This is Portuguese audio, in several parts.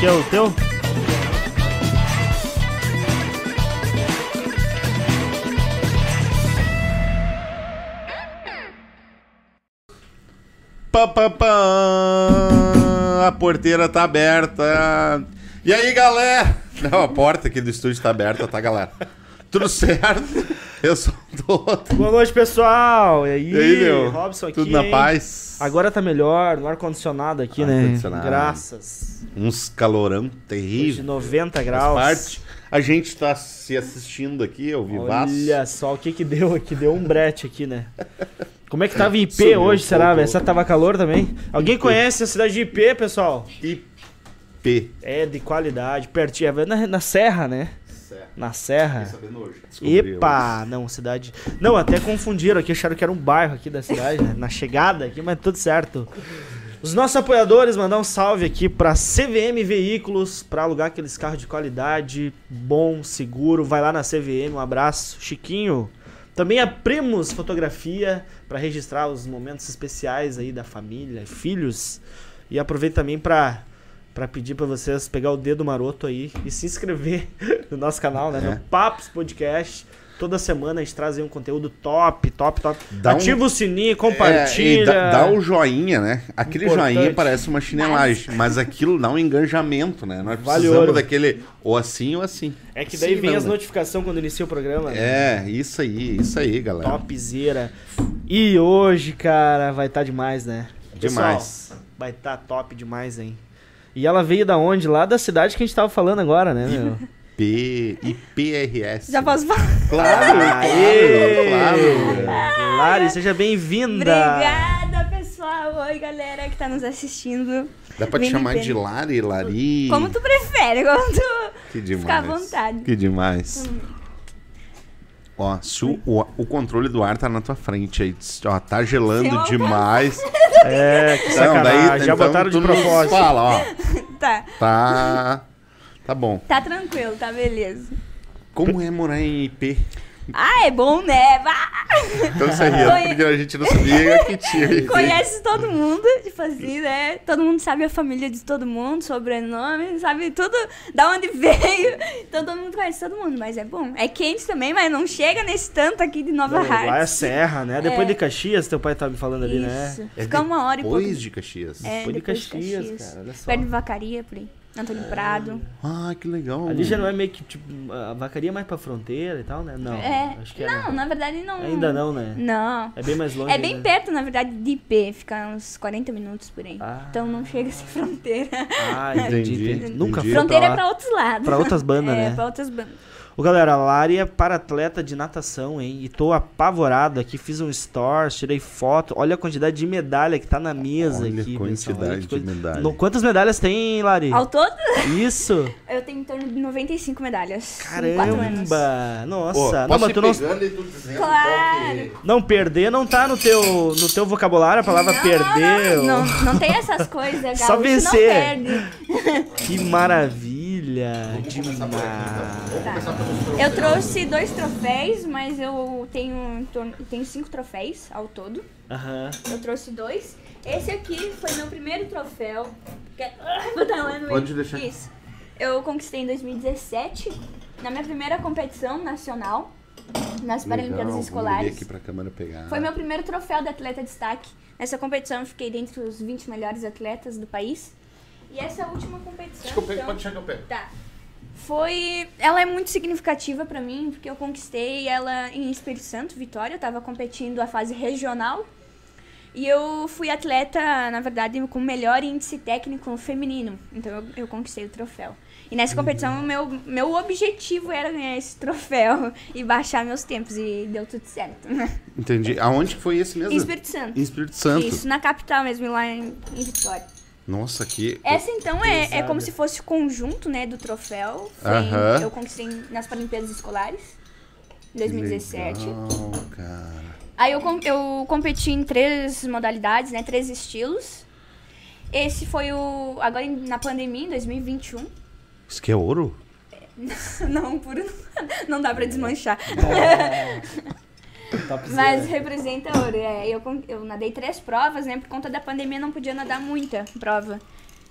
Aqui é o teu? Pá, pá, pá. A porteira tá aberta. E aí, galera? Não, a porta aqui do estúdio tá aberta, tá, galera? Tudo certo? Eu sou. Boa noite, pessoal. E aí, E aí, meu? Robson aqui. Tudo na hein? paz? Agora tá melhor, no ar-condicionado aqui, né? Ar-condicionado. Graças. Uns calorão De terrível. 90 Faz graus. parte. A gente tá se assistindo aqui, ao vivaço. Olha só o que que deu aqui. Deu um brete aqui, né? Como é que tava IP hoje, um será, que tava calor também? Alguém conhece a cidade de IP, pessoal? IP. É de qualidade, pertinho. É na, na Serra, né? Na Serra. sabendo hoje. Epa! Não, cidade. Não, até confundiram aqui, acharam que era um bairro aqui da cidade, né? Na chegada aqui, mas tudo certo. Os nossos apoiadores, mandar um salve aqui pra CVM Veículos, pra alugar aqueles carros de qualidade, bom, seguro. Vai lá na CVM, um abraço. Chiquinho. Também a Primos Fotografia, pra registrar os momentos especiais aí da família, filhos. E aproveito também pra, pra pedir pra vocês pegar o dedo maroto aí e se inscrever no nosso canal, né? É. No Papos Podcast. Toda semana a gente traz aí um conteúdo top, top, top. Dá um- Ativa o sininho, É, compartilha. e dá, dá o joinha, né? Aquele Importante. joinha parece uma chinelagem, mas aquilo dá um engajamento, né? Nós Vale precisamos ouro. daquele ou assim ou assim. É que daí Sim, vem não, as né? notificações quando inicia o programa. né? É, isso aí, isso aí, galera. Topzera. E hoje, cara, vai estar demais, né? Demais. Pessoal, vai estar top demais, hein? E ela veio da onde? Lá da cidade que a gente tava falando agora, né, meu? P IPRS. Já posso falar? Claro, Aê! claro, claro. Lari, seja bem-vinda. Obrigada, pessoal. Oi, galera que tá nos assistindo. Dá pra te Vem me chamar de Lari, Lari. Como tu prefere, como tu... Que demais. Fica à vontade. Que demais. Ó, se o, o, o controle do ar tá na tua frente aí, ó, tá gelando demais. É, que Não, sacanagem. Já então botaram de propósito. Fala, ó. Tá, Tá. Tá bom. tá tranquilo, tá beleza. Como é morar em IP? Ah, é bom, né? Vá! Então você ria, Conhe- porque a gente não sabia que tinha. Conhece todo mundo, tipo assim, né? Todo mundo sabe a família de todo mundo, sobrenome, sabe tudo, da onde veio. Então todo mundo conhece todo mundo, mas é bom. É quente também, mas não chega nesse tanto aqui de Nova Não, lá é Hartz. serra, né? Depois É. de Caxias, teu pai tava me falando ali, né? Isso. É Fica uma hora e pouco. Depois de Caxias. É, Depois de depois Caxias, cara, olha só. Perto de Vacaria, por aí. Antônio Prado. Ah, que legal. Ali já não é meio que, tipo, a vacaria mais pra fronteira e tal, né? Não, É. acho que é. Não, na verdade não. Ainda não, né? Não. É bem mais longe. É bem ainda. perto, na verdade, de IP. Fica uns 40 minutos por aí. Ah. Então não chega a ser fronteira. Ah, entendi. Entendi. Nunca fronteira pra é lá. pra outros lados. Pra outras bandas, é, né? pra outras bandas. Ô, galera, a Lari é para-atleta de natação, hein? E tô apavorado aqui, fiz um stories, tirei foto. Olha a quantidade de medalha que tá na mesa Olha a aqui. quantidade de medalha. No- quantas medalhas tem, Lari? Ao todo, Isso! eu tenho em torno de 95 medalhas. Caramba! Nossa! Pô, não, mas tu não, pegando e tu dizendo Claro. não perder não tá no teu, no teu vocabulário a palavra Não, perder. Não, não, não tem essas coisas, Só vencer. não perde. Que maravilha! Demais! Tá. Eu trouxe dois troféus, mas eu tenho, tenho cinco troféus ao todo. Aham. Eu trouxe dois. Esse aqui foi meu primeiro troféu. Quer- Vou dar lá no Pode deixar. Isso. Eu conquistei em 2017, na minha primeira competição nacional, nas Paralimpíadas Escolares. Aqui pra câmera pegar. Foi meu primeiro troféu de atleta destaque. Nessa competição eu fiquei dentre os 20 melhores atletas do país. E essa última competição. Pego, então, pode deixar que eu pego. Tá. Foi. Ela é muito significativa pra mim, porque eu conquistei ela em Espírito Santo, Vitória. Eu tava competindo a fase regional. E eu fui atleta, na verdade, com o melhor índice técnico feminino. Então eu, eu conquistei o troféu. E nessa competição, o meu, meu objetivo era ganhar esse troféu e baixar meus tempos. E deu tudo certo. Entendi. Aonde que foi esse mesmo? Em Espírito Santo. Em Espírito Santo. Isso, na capital mesmo, lá em, em Vitória. Nossa, que. Essa então é, é como se fosse o conjunto, né, do troféu. Foi-. Eu conquistei nas Paralimpíadas Escolares, em 2017. Legal, cara. Aí eu, eu competi em três modalidades, né, três estilos. Esse foi o agora na pandemia, em 2021. Isso que é ouro? Não, puro não dá pra desmanchar. Mas representa ouro. É, eu, eu nadei três provas, né? Por conta da pandemia não podia nadar muita prova.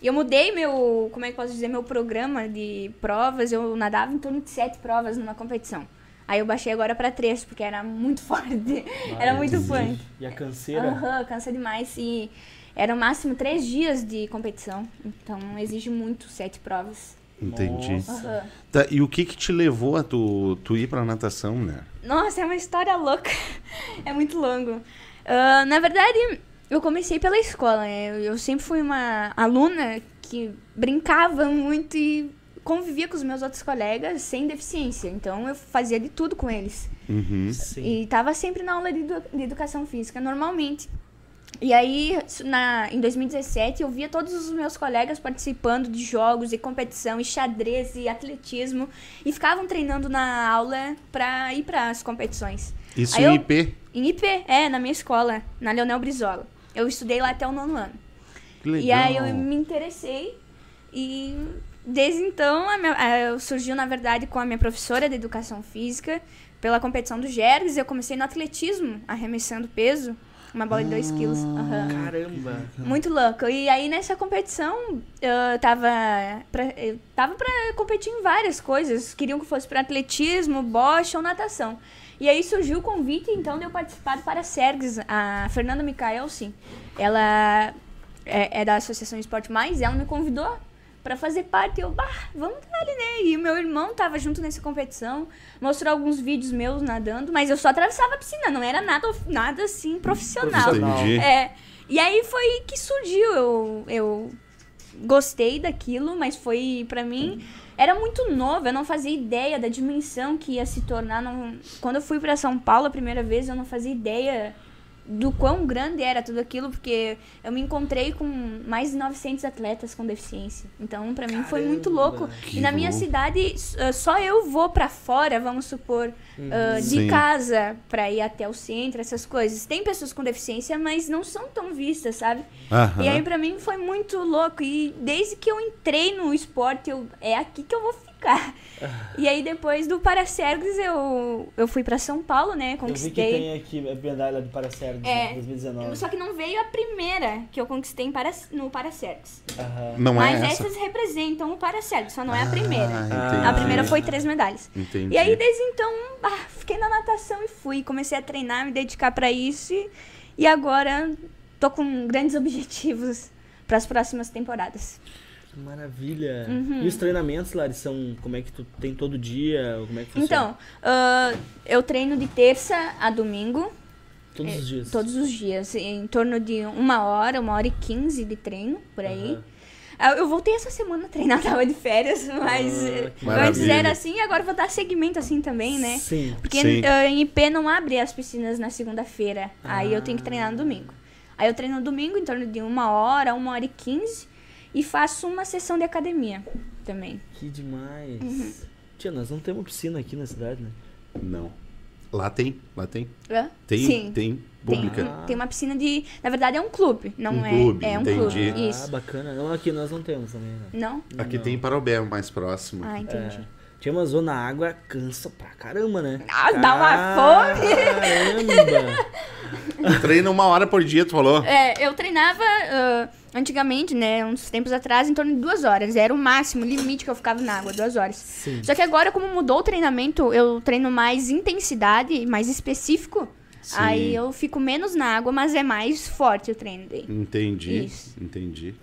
E eu mudei meu, como é que posso dizer, meu programa de provas. Eu nadava em torno de sete provas numa competição. Aí eu baixei agora pra três, porque era muito forte. era muito funk. E a canseira? Aham, cansa demais. E era no máximo três dias de competição. Então exige muito sete provas. Entendi. Nossa. Tá, e o que que te levou a tu, tu ir pra natação, né? Nossa, é uma história louca. É muito longo. Ah, na verdade, eu comecei pela escola. né? Eu, eu sempre fui uma aluna que brincava muito e convivia com os meus outros colegas sem deficiência. Então eu fazia de tudo com eles. Uhum. Sim. E estava sempre na aula de, edu- de educação física, normalmente. E aí, na, em 2017, eu via todos os meus colegas participando de jogos e competição, e xadrez e atletismo, e ficavam treinando na aula para ir para as competições. Isso Aí em eu- IP. Em IP, é, na minha escola, na Leonel Brizola. Eu estudei lá até o nono ano. Que legal. E aí eu me interessei e desde então a minha- a- eu surgiu, na verdade, com a minha professora de educação física pela competição do Gergs. Eu comecei no atletismo, arremessando peso, uma bola de 2 quilos. Aham. Caramba. Muito louco. E aí nessa competição eu tava pra, eu tava pra competir em várias coisas. Queriam que fosse pra atletismo, bocha ou natação. E aí surgiu o convite, então, de eu participar do Paracergs. A Fernanda Micaelsi, ela é, é da Associação Esporte Mais, ela me convidou pra fazer parte. Eu, bah, vamos dar ali, né? E o meu irmão tava junto nessa competição, mostrou alguns vídeos meus nadando, mas eu só atravessava a piscina, não era nada, nada assim profissional. Entendi. É. E aí foi que surgiu. Eu, eu gostei daquilo, mas foi pra mim. Era muito novo, eu não fazia ideia da dimensão que ia se tornar. Não... Quando eu fui pra São Paulo a primeira vez, eu não fazia ideia do quão grande era tudo aquilo, porque eu me encontrei com mais de 900 atletas com deficiência. Então, pra mim foi muito louco. Que e na minha louco. cidade, ah, só eu vou pra fora, vamos supor, ah, de casa pra ir até o centro, essas coisas. Tem pessoas com deficiência, mas não são tão vistas, sabe? Aham. E aí pra mim foi muito louco. E desde que eu entrei no esporte, eu, é aqui que eu vou E aí depois do Paracergs eu, eu fui pra São Paulo, né? Eu vi que Conquistei. tem aqui a medalha do Paracerdo de É. 2019. Só que não veio a primeira que eu conquistei em para, no Paracergs. Aham. Não Mas é essa? essas representam o Paracergs, só não é a primeira. Ah. A primeira foi três medalhas. Entendi. E aí, desde então, ah, fiquei na natação e fui. Comecei a treinar, me dedicar pra isso. E, e agora tô com grandes objetivos para as próximas temporadas. Que Maravilha. Uhum. E os treinamentos, Lari, são como é que tu tem todo dia? Como é que funciona? Então, ah, eu treino de terça a domingo, Todos os dias. todos os dias, em torno de uma hora, uma hora e quinze de treino, por aí. Ah, Eu voltei essa semana a treinar, tava de férias, mas Ah, antes era assim e agora vou dar segmento assim também, né? Sim. Porque Sim. ah, em IP não abre as piscinas na segunda-feira. Aí eu tenho que treinar no Ah. domingo. Aí eu treino no domingo em torno de uma hora, uma hora e quinze. E faço uma sessão de academia também. Que demais. Uhum. Tia, nós não temos piscina aqui na cidade, né? Não. Lá tem, lá tem. Hã? Tem, Sim. tem Tem, pública. tem uma piscina de. Na verdade é um clube, não Um é? clube, é um entendi. clube. Ah, Isso. bacana. Não, aqui nós não temos também, né? Não? Aqui Não. tem Parobé, mais próximo. Ah, entendi. É. Tinha uma zona água, cansa pra caramba, né? Ah, dá uma fome! Caramba! Treina uma hora por dia, tu falou? É, eu treinava ah, antigamente, né? Uns tempos atrás, em torno de duas horas. Era o máximo, o limite que eu ficava na água, duas horas. Sim. Só que agora, como mudou o treinamento, eu treino mais intensidade, mais específico. Sim. Aí eu fico menos na água, mas é mais forte o treino daí. Entendi. Isso. Entendi.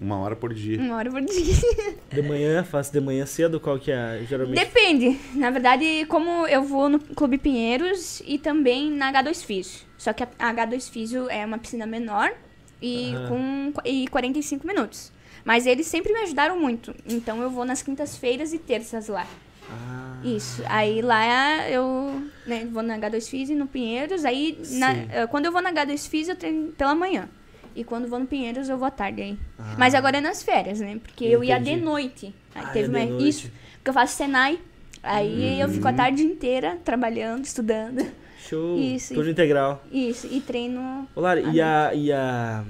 Uma hora por dia. Uma hora por dia. De manhã, faço de manhã cedo, qual que é? Geralmente. Depende. Na verdade, como eu vou no Clube Pinheiros e também na H2 Físio. Só que a H2 Físio é uma piscina menor e Aham. com e 45 minutos. Mas eles sempre me ajudaram muito. Então eu vou nas quintas-feiras e terças lá. Ah, Isso. Aí lá eu né, vou na H2 Físio e no Pinheiros. Aí na- eh, quando eu vou na H2 Físio eu treino pela manhã. E quando vou no Pinheiros eu vou à tarde aí. Ah. Mas agora é nas férias, né? Porque eu ia de noite. Aí Ah, teve de uma... noite. Isso. Porque eu faço Senai. Aí eu fico a tarde inteira trabalhando, estudando. Show. Isso, Turno isso. integral. Isso. E treino. Ô, Lara, e a, e a.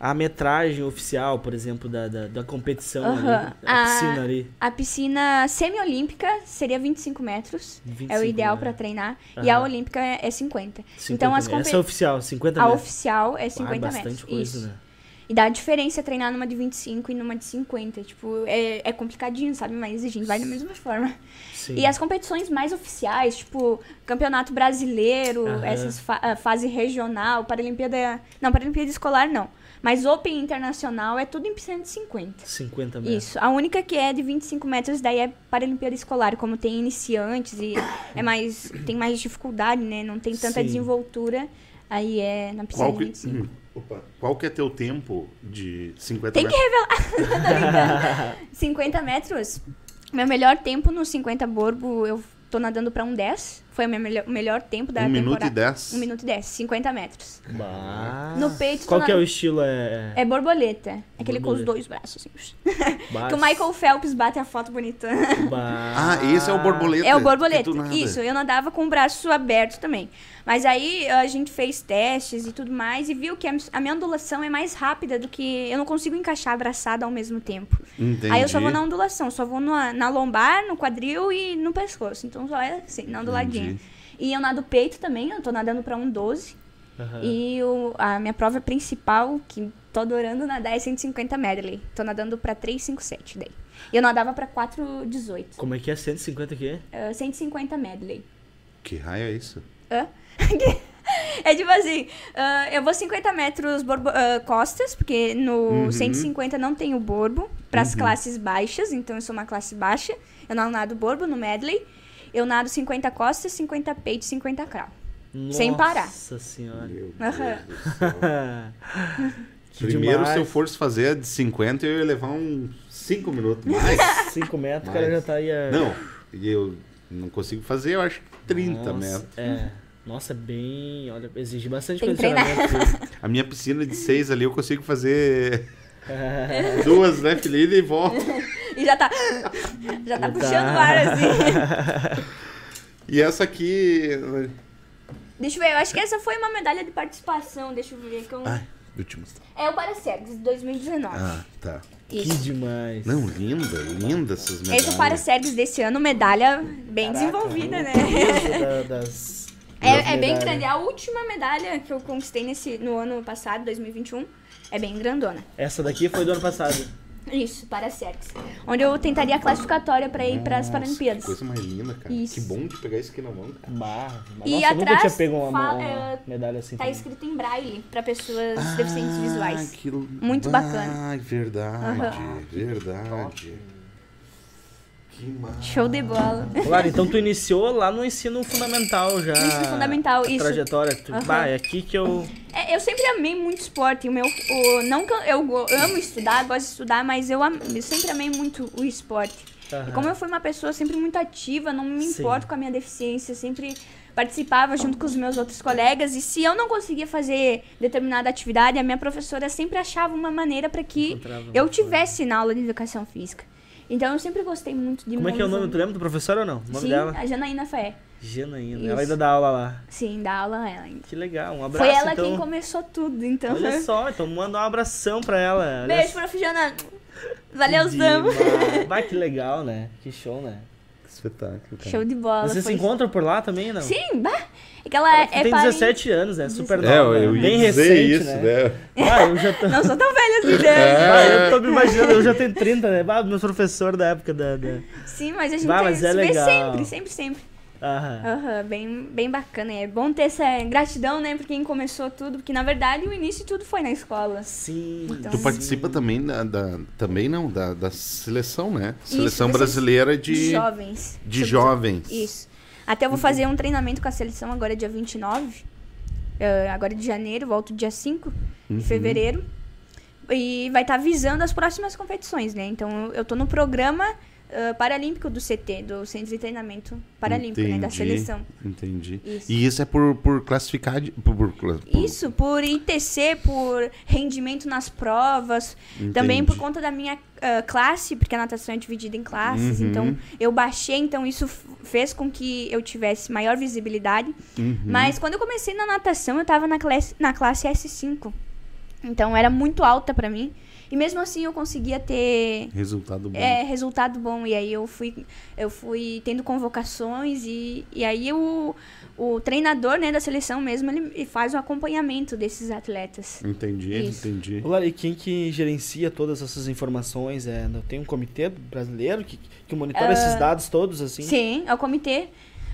A metragem oficial, por exemplo, da, da, da competição ali, Aham. a A- piscina ali. A piscina semiolímpica seria 25 metros. é o 25, ideal né? pra treinar. E a olímpica é é 50. 50 Então as metros. compe... Essa é oficial, 50 A metros. oficial é Ah, 50 bastante metros. coisa, Isso. né? E dá diferença treinar numa de 25 e numa de 50. Tipo, é, é complicadinho, sabe? Mas a gente vai da mesma forma. Sim. E as competições mais oficiais, tipo, Campeonato Brasileiro, Aham. essas fa a fase regional, Paralimpíada. Não, Paralimpíada Escolar não. Mas Open Internacional é tudo em 150. 50 metros. Isso. A única que é de 25 metros, daí é Paralimpíada Escolar, como tem iniciantes e é mais. tem mais dificuldade, né? Não tem tanta Sim. desenvoltura. Aí é na piscina Qual de que, 25. hum, opa, qual que é teu tempo de 50 Tem que metros? revelar. 50 metros. Meu melhor tempo no 50 borbo, eu tô nadando pra um 10. Foi o meu melhor, o melhor tempo da Um minuto temporada. e 10? 1 minuto e 10, 50 metros. Bah. No peito, Qual que é o estilo? É. É borboleta. Aquele com os Borboleta. dois braços. Assim. Que o Michael Phelps bate a foto bonita. bah. Ah, esse é o borboleta. É o borboleta. Isso, eu nadava com o braço aberto também. Mas aí a gente fez testes e tudo mais e viu que a a minha ondulação é mais rápida do que. Eu não consigo encaixar abraçada ao mesmo tempo. Entendi. Aí eu só vou na ondulação, só vou na, na lombar, no quadril e no pescoço. Então só é assim, na onduladinha. Entendi. E eu nado peito também, eu tô nadando pra um 12. Aham. E o, a minha prova principal, que tô adorando nadar, é 150 medley. Tô nadando pra 357 daí. E eu nadava pra 418. Como é que é? 150 aqui? Uh, 150 medley. Que raio é isso? Hã? É tipo assim, ah, eu vou 50 metros borbo- ah, costas, porque no Uhum. 150 não tem o borbo, para as classes baixas, então eu sou uma classe baixa. Eu não nado borbo no medley. Eu nado 50 costas, 50 peito, 50 crawl. Sem parar. Nossa senhora. Meu Aham. Deus do céu. que Primeiro, demais. se eu fosse fazer de 50, eu ia levar uns 5 minutos mais. 5 metros, o cara já tá aí. a- não, e eu não consigo fazer, eu acho que 30 Nossa, metros. É. Nossa, é bem. Olha, exige bastante Tem condicionamento. A minha piscina de 6 ali, eu consigo fazer duas, né, Felipe, e volta. E já tá. Já tá Já puxando tá. o ar assim. E essa aqui... Deixa eu ver, eu acho que essa foi uma medalha de participação. Deixa eu ver. Que eu... Ai, mostrar. É o Paracergs de 2019. Ah, tá. que Isso. demais. Não, linda, linda essas medalhas. Esse é o Paracergs desse ano, medalha bem Caraca, desenvolvida, né? da- das, das É, é bem grande. A última medalha que eu conquistei nesse, no ano passado, 2021, é bem grandona. Essa daqui foi do ano passado. Isso, para Cerques. Onde eu tentaria a classificatória para ir para as Paralimpíadas. Que coisa mais linda, cara. Isso. Que bom de pegar isso aqui na mão, cara. Bah, E nossa, eu nunca atrás tinha pego uma, fala- uma é, medalha assim. Tá também. escrito em braille para pessoas deficientes visuais. que... Muito bacana. Ai, verdade, Aham. verdade. Que massa. Show de bola. Claro, então tu iniciou lá no ensino fundamental já. No ensino fundamental, a isso. trajetória. Tu, Aham. Bah, é aqui que eu. É, eu sempre amei muito esporte. O meu, o, não que eu, amo estudar, gosto de estudar, mas eu, am- eu sempre amei muito o esporte. Aham. E como eu fui uma pessoa sempre muito ativa, não me Sim. importo com a minha deficiência, sempre participava junto com os meus outros colegas. E se eu não conseguia fazer determinada atividade, a minha professora sempre achava uma maneira para que Encontrava eu tivesse na aula de educação física. Então eu sempre gostei muito de Como é que é o nome? Tu lembra do professor ou não? O nome Sim, dela? a Janaína Fé. Janaína. Isso. Ela ainda dá aula lá. Sim, da aula ela ainda. Que legal. Um abraço. Foi ela então. quem começou tudo, então. Olha só, então manda um abração pra ela. Olha Beijo, só. prof. Jana. Valeuzão. Vai que legal, né? Que show, né? Espetáculo, cara. Show de bola. Vocês se foi- encontram por lá também, não? Sim, bah. É que ela é tem parente- 17 anos, né? Super É, nova. eu ia Bem dizer recente, isso, né? né? Ah, eu já tô... Não sou tão velha assim, né? É. Ah, eu tô me imaginando, eu já tenho 30, né? Ah, meu professor da época da... da... Sim, mas a gente Bah, mas se é vê legal. sempre, sempre, sempre. Aham. Aham, bem, bem bacana. É bom ter essa gratidão, né, por quem começou tudo, porque na verdade o início tudo foi na escola. Sim. Então- Tu participa também da, da- também não, da, da seleção, né? Isso, Seleção da brasileira De de, jovens. de Sobre- jovens. Isso. Até eu vou fazer um treinamento com a seleção agora dia 29. eh, agora de janeiro, volto dia 5 Uhum. de fevereiro. E vai estar visando as próximas competições, né? Então eu tô no programa eh, paralímpico do CT, do Centro de Treinamento Paralímpico, né? Da Entendi, seleção. Entendi. Isso. E isso é por, por classificar. de- Por, por- por- Isso, por ITC, por rendimento nas provas, também Entendi. por conta da minha ah, classe, porque a natação é dividida em classes, Uhum. então eu baixei, então isso fez com que eu tivesse maior visibilidade. Uhum. Mas quando eu comecei na natação, eu tava na classe, na classe S5. Então era muito alta pra mim. E mesmo assim eu conseguia ter Resultado bom. é, resultado bom. E aí eu fui, eu fui tendo convocações e, e aí o, o treinador né, da seleção mesmo, ele faz o acompanhamento desses atletas. Entendi, Isso. entendi. Lara, e quem que gerencia todas essas informações? É, tem um comitê brasileiro que, que monitora esses dados todos, assim? Sim, é o comitê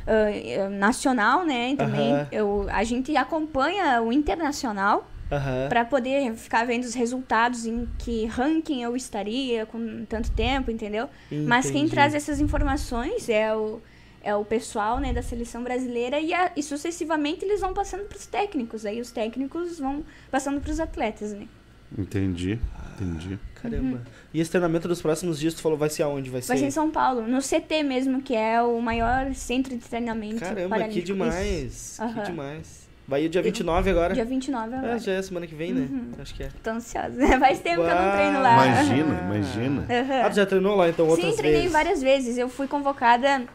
ah, nacional, né? Também Aham. eu, a gente acompanha o internacional Aham. para poder ficar vendo os resultados em que ranking eu estaria com tanto tempo, entendeu? Mas quem Entendi. traz essas informações é o, é o pessoal né, da seleção brasileira e, a- e sucessivamente eles vão passando para os técnicos. Aí os técnicos vão passando para os atletas, né? Entendi, entendi. Caramba. E esse treinamento dos próximos dias, tu falou, vai ser aonde? Vai ser... Vai ser em São Paulo, no CT mesmo, que é o maior centro de treinamento Caramba, que demais. Que Aham. demais. Vai o dia 29 agora? Dia 29 agora. É, já é semana que vem, né? Uhum. Acho que é. Tô ansiosa. Faz tempo que eu não Uau. treino lá. Imagina, imagina. Aham. Ah, tu já treinou lá então outras Sim, treinei vezes? várias vezes. Eu fui convocada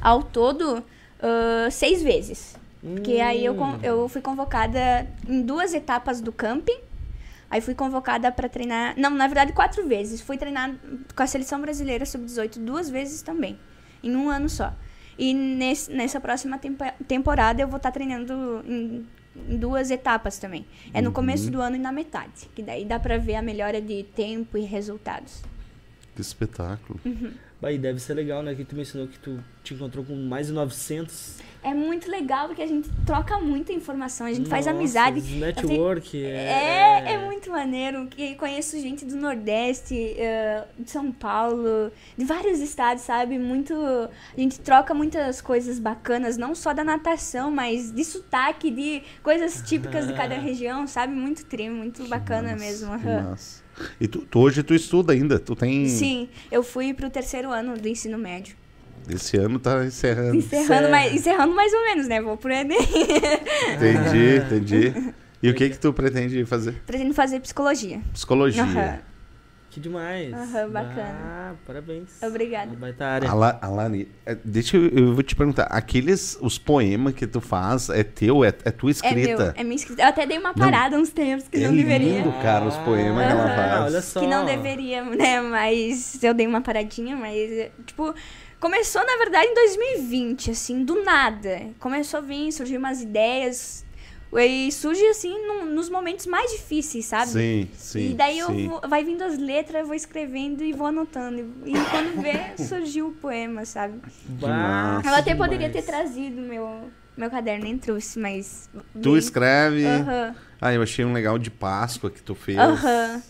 ao todo ah, seis vezes. Porque aí eu, Hum. eu fui convocada em duas etapas do camping. Aí fui convocada pra treinar. Não, na verdade, quatro vezes. Fui treinar com a seleção brasileira sub-18 duas vezes também. Em um ano só. E nesse, nessa próxima tempa- temporada eu vou estar treinando em, em duas etapas também. É no começo do ano e na metade. Que daí dá pra ver a melhora de tempo e resultados. Que espetáculo. Bah, e deve ser legal, né? Que tu mencionou que tu te encontrou com mais de 900. É muito legal porque a gente troca muita informação, a gente faz Nossa, amizade. Network. É, é muito maneiro. Que conheço gente do Nordeste, de São Paulo, de vários estados, sabe? Muito. A gente troca muitas coisas bacanas, não só da natação, mas de sotaque, de coisas típicas de cada região, sabe? Muito tri, muito bacana Massa, mesmo. que massa. E tu, tu- hoje tu estuda ainda, tu tem... Sim, eu fui pro terceiro ano do ensino médio. Esse ano tá encerrando. Encerrando, mais, encerrando mais ou menos, né? Vou pro Enem. Entendi, entendi. E o que que tu pretende fazer? Pretendo fazer psicologia. Psicologia. Que demais. Aham, bacana. Ah, parabéns. Obrigada. Uma baita área. Ala- Alane, é, deixa eu, eu vou te perguntar, aqueles, os poemas que tu faz, é teu, é, é tua É escrita? meu, é minha escrita. Eu até dei uma parada uns tempos que É não deveria. lindo, cara, os poemas que ela faz. olha só. Que não deveria, né? Mas eu dei uma paradinha, mas, tipo, começou na verdade em 2020, assim, do nada. Começou a vir, surgiu umas ideias. E surge assim num- nos momentos mais difíceis, sabe? Sim, sim. e daí eu sim. vou, vai vindo as letras, eu vou escrevendo e vou anotando. E quando vê, surgiu o poema, sabe? Bah, Eu até poderia demais. ter trazido meu, meu caderno, nem trouxe, mas. Tu escreve. Aham. Ah, eu achei um legal de Páscoa que tu fez. Aham.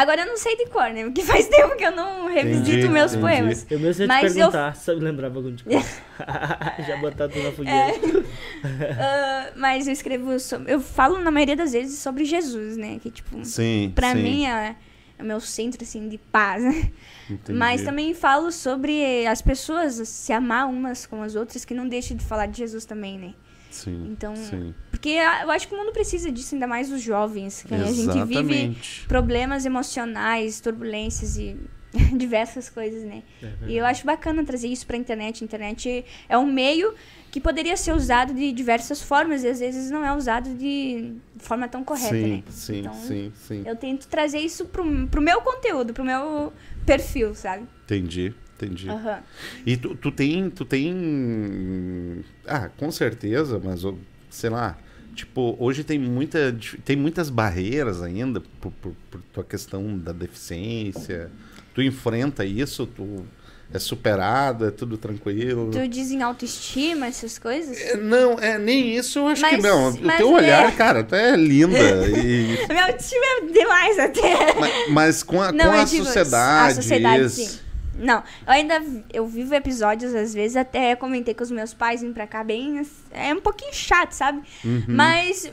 Agora eu não sei de cor, né? Porque faz tempo que eu não revisito Entendi, meus entendi. poemas. Eu mesmo ia te Mas eu- perguntar, sabe lembrar bagulho de cor? Já botar tudo na fogueira. Ah, mas eu escrevo sobre. Eu falo na maioria das vezes sobre Jesus, né? Que, tipo, Sim, pra sim. mim é, é o meu centro, assim, de paz. né? Entendi. Mas também falo sobre as pessoas se amar umas com as outras, que não deixa de falar de Jesus também, né? Sim, Então, sim. Porque eu acho que o mundo precisa disso, ainda mais os jovens. Que a gente vive problemas emocionais, turbulências e diversas coisas, né? E eu acho bacana trazer isso pra internet. A internet é um meio que poderia ser usado de diversas formas e às vezes não é usado de forma tão correta, sim, né? sim, Então, sim, sim. Eu tento trazer isso pro, pro meu conteúdo, pro meu perfil, sabe? Entendi, entendi. Aham. E tu, tu tem, tu tem, ah, com certeza, mas sei lá, tipo, hoje tem muita, tem muitas barreiras ainda por, por, por tua questão da deficiência. Tu enfrenta isso, tu é superado, é tudo tranquilo. Tu diz em autoestima, essas coisas? É, Não, é nem isso, eu acho que Mas- não. O teu olhar, é- cara, tu é linda. e- Meu autoestima é demais até. mas, mas com a, Não, com a sociedade. a sociedade, isso- sim. Não, eu ainda eu vivo episódios, às vezes, até comentei com os meus pais vindo pra cá bem. É um pouquinho chato, sabe? Uhum. Mas,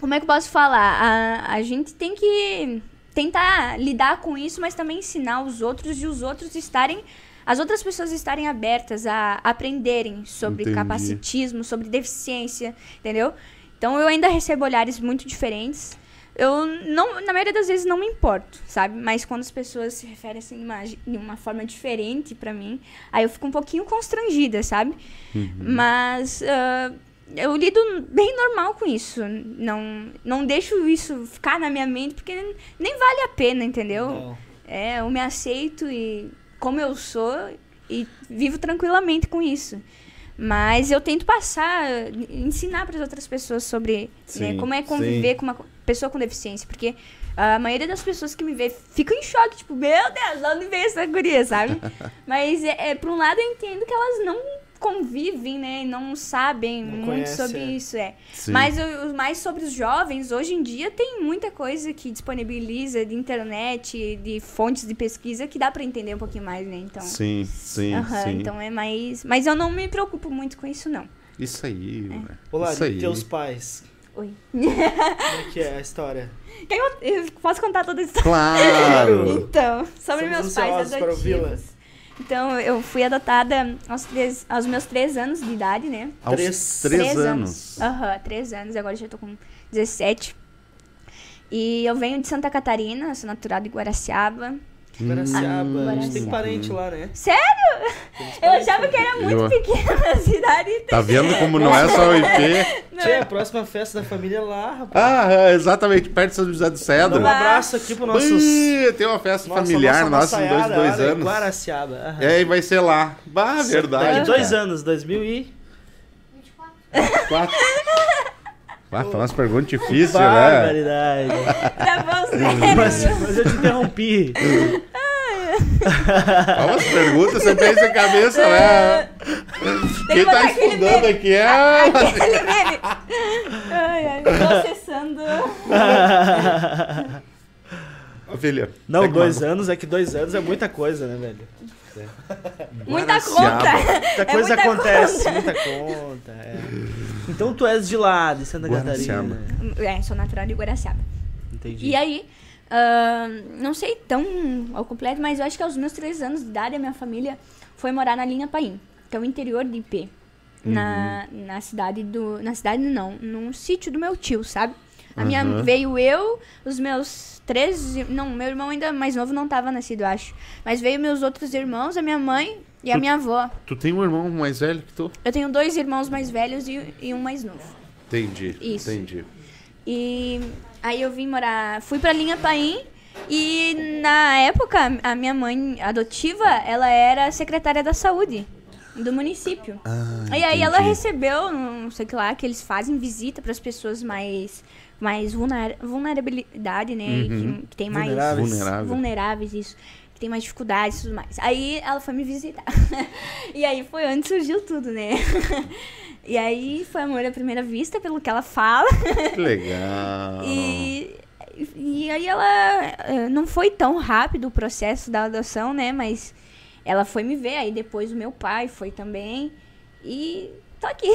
como é que eu posso falar? A, a gente tem que tentar lidar com isso, mas também ensinar os outros e os outros estarem. As outras pessoas estarem abertas a aprenderem sobre Entendi. capacitismo, sobre deficiência, entendeu? Então eu ainda recebo olhares muito diferentes. Eu não, na maioria das vezes não me importo, sabe? Mas quando as pessoas se referem assim de uma, de uma forma diferente pra mim, aí eu fico um pouquinho constrangida, sabe? Uhum. Mas ah, eu lido bem normal com isso. Não, não deixo isso ficar na minha mente, porque nem vale a pena, entendeu? Não. É, eu me aceito e como eu sou e vivo tranquilamente com isso. Mas eu tento passar, ensinar para as outras pessoas sobre né, Sim, como é conviver sim. com uma pessoa com deficiência. Porque a maioria das pessoas que me vê ficam em choque, tipo, meu Deus, de onde veio essa guria, sabe? Mas, é, é, por um lado, eu entendo que elas não convivem, né? Não sabem Não muito conhece, sobre é. isso, é. Sim. Mas o- o- mais sobre os jovens, hoje em dia tem muita coisa que disponibiliza de internet, de fontes de pesquisa que dá pra entender um pouquinho mais, né? Então, Sim, sim, sim. então é mais, mas eu não me preocupo muito com isso não. Isso aí, É. Olá, Isso aí. teus pais. Oi. Como é que é a história? Quer que eu, eu posso contar toda a história? Claro! Então, sobre Estamos meus pais adotivos. Então, eu fui adotada aos, três, aos meus três anos de idade, né? Aos Três- três, anos. Aham, três anos, agora já tô com 17. E eu venho de Santa Catarina, sou natural de Guaraciaba. Guaraciaba. a gente tem parente lá, né? Sério? Eu achava que era muito Eu- pequena a cidade. Tá vendo como não é só o IP? Tchê, a próxima festa da família é lá, rapaz. Ah, é, exatamente, perto de São José do Dá Cedro. um abraço aqui pro nossos... Ih, tem uma festa nossa- familiar nossa, em dois, maçaiada, dois olha, em anos. Guaraciaba. aham. É, e vai ser lá. Bah, verdade. Daqui dois cara. anos, 2000 e... Quatro. Vai falar umas perguntas difíceis, né? Barbaridade. Tá bom, sério. mas, mas eu te interrompi. Olha umas perguntas, você pensa em cabeça, né? Quem tá estudando meme. aqui é. Aquele meme. Ai, ai, processando. Ô, filha. Não, pega dois anos é que dois anos é muita coisa, né, velho? Muita Guaraciaba. conta. Muita É coisa muita acontece, conta. muita conta. é. Então tu és de lá, de Santa Guaraciaba. Catarina. É, sou natural de Guaraciaba. Entendi. E aí, ahn, não sei tão ao completo, mas eu acho que aos meus três anos de idade, a minha família foi morar na Linha Paim, que é o interior de IP. Na, na cidade do. Na cidade não, num sítio do meu tio, sabe? A minha Aham. veio eu, os meus três. Não, meu irmão ainda mais novo não tava nascido, acho. Mas veio meus outros irmãos, a minha mãe e a Tu- minha avó. Tu tem um irmão mais velho que tu? Eu tenho dois irmãos mais velhos e, e um mais novo. Entendi. Isso. Entendi. E aí eu vim morar, fui pra Linha Paim e na época a minha mãe adotiva, ela era secretária da saúde do município. Ah, e aí ela recebeu, não sei o que lá, que eles fazem visita para as pessoas mais mais vulner, vulnerabilidade, né, Uhum. que, que tem mais Vulneráveis. Vulneráveis isso, que tem mais dificuldades e tudo mais. Aí ela foi me visitar. e aí foi onde surgiu tudo, né? e aí foi amor à primeira vista, pelo que ela fala. Que legal. E, e aí ela eh, não foi tão rápido o processo da adoção, né? Mas ela foi me ver, aí depois o meu pai foi também. E tô aqui.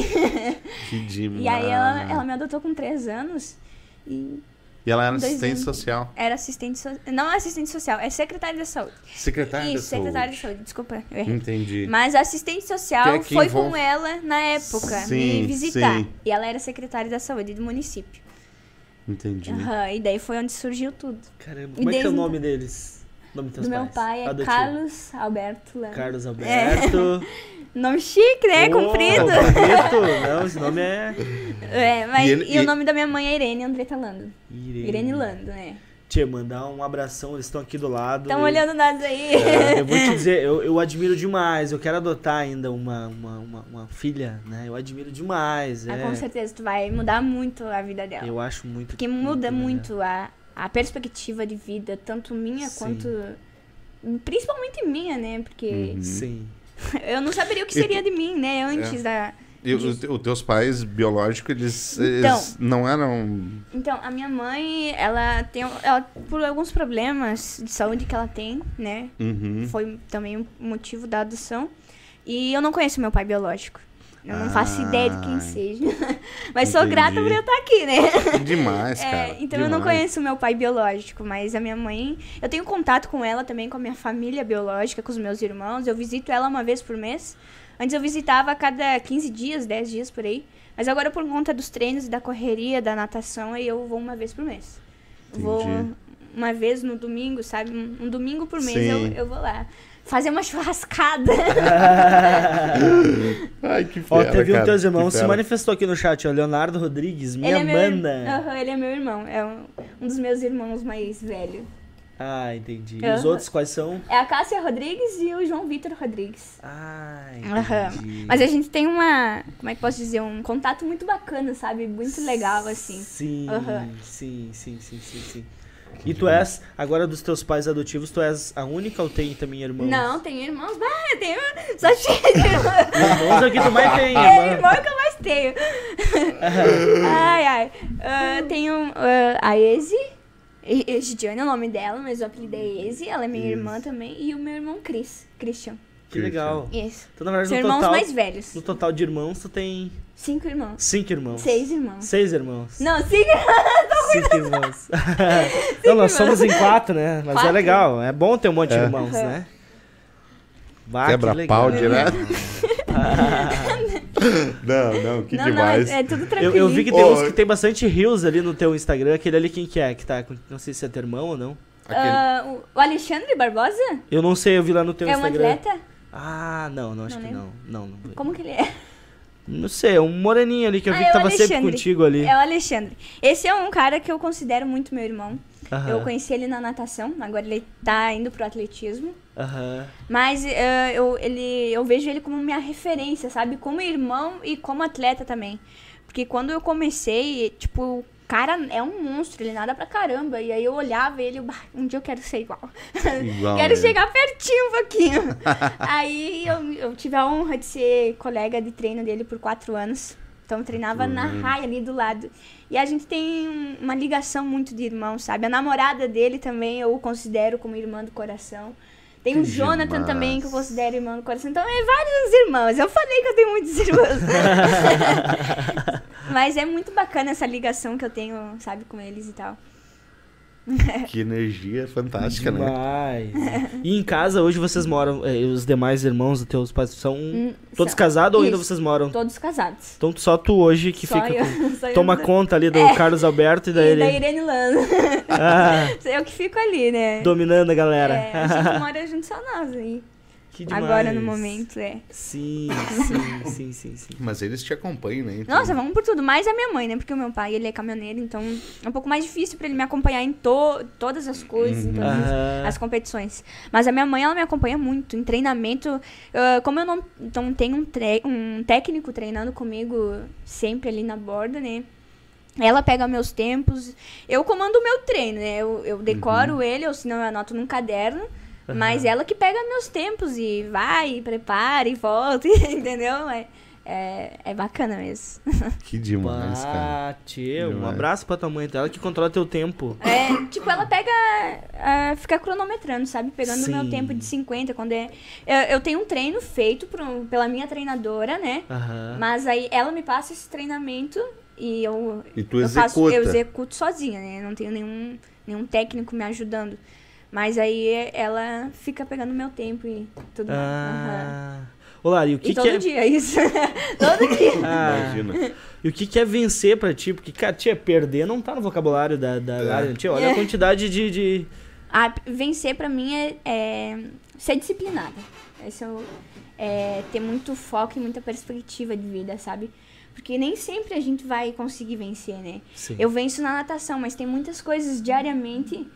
Que demais. e aí ela, ela me adotou com três anos. E E ela era assistente social. era assistente social. Não é assistente social, é secretária da saúde. Secretária Isso, da saúde. secretária da saúde, desculpa. Entendi. Mas a assistente social Que é que foi envolve- com ela na época, Sim, me visitar. sim. E ela era secretária da saúde do município. Entendi. Aham, e daí foi onde surgiu tudo. Caramba, E como é que é o nome deles? Nome dos do meu pais? pai é Adotivo. Carlos Alberto Lano. Carlos Alberto. Nome chique, né? Oh, Comprido. bonito. Não, esse nome é... É, mas, E e, ele- e- o nome da minha mãe é Irene Andretta Lando. Irene. Irene Lando, né? Tia, mandar um abração, eles estão aqui do lado. Estão e- olhando nós aí. É, eu vou te dizer, eu, eu admiro demais. Eu quero adotar ainda uma, uma, uma, uma filha, né? Eu admiro demais. Ah, É, com certeza, tu vai mudar muito a vida dela. eu acho muito. Porque muda né? muito a, a perspectiva de vida, tanto minha Sim. quanto. Principalmente minha, né? Porque Uhum. Sim. Eu não saberia o que seria de mim, né? Antes da. E os os teus pais biológicos, eles, Então. eles não eram. Então, a minha mãe, ela tem. Ela, por alguns problemas de saúde que ela tem, né? Uhum. Foi também um motivo da adoção. E eu não conheço meu pai biológico. Eu não faço ideia de quem Ah, seja. Mas sou entendi. grata por eu estar aqui, né? Demais, É, cara. então eu não demais. conheço meu pai biológico, mas a minha mãe. Eu tenho contato com ela também, com a minha família biológica, com os meus irmãos. Eu visito ela uma vez por mês. Antes eu visitava a cada 15 dias, 10 dias por aí. Mas agora, por conta dos treinos e da correria, da natação, aí eu vou uma vez por mês. Vou Entendi. uma vez no domingo, sabe? Um, domingo por mês eu, eu vou lá. Fazer uma churrascada. Ai, que Ó, fera, teve um cara, teus que irmãos se manifestou aqui no chat, ó. Leonardo Rodrigues, minha ele é meu, mana. Aham, ele é meu irmão. É um, um dos meus irmãos mais velhos. Ah, entendi. E os outros quais são? É a Cássia Rodrigues e o João Vitor Rodrigues. Ah, Aham. entendi. Mas a gente tem uma, como é que posso dizer, um contato muito bacana, sabe? Muito legal, assim. Sim, sim, sim, sim, sim, sim. E tu és, agora dos teus pais adotivos, tu és a única ou tem também irmãos? Não, tem irmãos, bah, eu tenho, só de irmãos. Irmãos aqui tu mais tem, É, irmão. irmão que eu mais tenho. ai, ai. Ah, tenho ah, a Eze. E- Egidiane é o nome dela, mas o apelido é Eze. Ela é minha Isso. irmã também. E o meu irmão Cris, Christian. Que legal. Isso. Então, na verdade, São irmãos total, mais velhos. no total de irmãos, tu tem Cinco irmãos. cinco irmãos. Seis irmãos. Seis irmãos. Não, cinco irmãos. Cinco irmãos. não, nós somos em quatro, né? Mas é Quatro. legal. É bom ter um monte de É. irmãos, Aham. né? Bah, Quebra pau direto. não, não, que não, demais. não, é, é tudo Eu, tranquilo. eu vi que tem Ô, uns que tem bastante rios ali no teu Instagram. Aquele ali quem que é? Que tá, com- não sei se é teu irmão ou não. Ah, o- Alexandre Barbosa Eu não sei, eu vi lá no teu é um Instagram. atleta? Ah, não, não, acho Não que lembro. não. Não, não. Como que ele é? Não sei, um moreninho ali que eu Ah, vi é que o tava sempre Alexandre. contigo ali. É o Alexandre. Esse é um cara que eu considero muito meu irmão. Eu conheci ele na natação, agora ele tá indo pro atletismo. Mas eh, eu, ele, eu vejo ele como minha referência, sabe? Como irmão e como atleta também. Porque quando eu comecei, tipo, cara é um monstro, ele nada pra caramba. E aí eu olhava ele, eu, "Bah, um dia eu quero ser igual. Igual quero ele. chegar pertinho um pouquinho. aí eu, eu tive a honra de ser colega de treino dele por quatro anos. Então eu treinava na raia ali do lado. E a gente tem um- uma ligação muito de irmão, sabe? A namorada dele também eu considero como irmã do coração. Tem o Que Jonathan demais. também, que eu considero irmão do coração. Então, é vários irmãos. Eu falei que eu tenho muitos irmãos. Mas é muito bacana essa ligação que eu tenho, sabe, com eles e tal. Que energia fantástica, né? Demais. E em casa hoje vocês moram, eh, os demais irmãos dos teus pais são Hum, todos são- casados ou ainda Isso. vocês moram? Todos casados. Então só tu hoje que Só fica eu- com- só eu toma da- conta ali do É. Carlos Alberto e da E ele da Irene Lano. ah, Sou eu que fico ali, né? dominando a galera. É, a gente mora junto só nós aí. Que demais. Agora no momento, é. Sim, sim, sim, sim, sim. Mas eles te acompanham, né? Então, Nossa, vamos por tudo. Mais a minha mãe, né? Porque o meu pai, ele é caminhoneiro, então é um pouco mais difícil pra ele me acompanhar em to todas as coisas, em todas as- as competições. Mas a minha mãe, ela me acompanha muito. Em treinamento, ah, como eu não, não tenho um, tre- um técnico treinando comigo sempre ali na borda, né? Ela pega meus tempos. Eu comando o meu treino, né? Eu, eu decoro ele, ou senão eu anoto num caderno. Mas ela que pega meus tempos e vai, e prepara e volta, entendeu? É, é, é bacana mesmo. Que demais, cara. Ah, tio, um abraço pra tua mãe, ela que controla teu tempo. É, tipo, ela pega. ah, fica cronometrando, sabe? Pegando o meu tempo de 50. Quando é. Eu, eu tenho um treino feito por- pela minha treinadora, né? Aham. Mas aí ela me passa esse treinamento e eu. E tu eu faço, eu executo sozinha, né? Não tenho nenhum, nenhum técnico me ajudando. Mas aí ela fica pegando meu tempo e tudo mais. Aham. Ah. Ô, Lari, o que, E que todo é. dia, isso. todo dia. Ah, Imagina. e o que, que é vencer pra ti? Porque, cara, tia, perder não tá no vocabulário da, da É. Tia, olha a É. quantidade de. de... Ah, vencer pra mim é, é ser disciplinada. Esse é, o- é ter muito foco e muita perspectiva de vida, sabe? Porque nem sempre a gente vai conseguir vencer, né? Sim. Eu venço na natação, mas tem muitas coisas diariamente.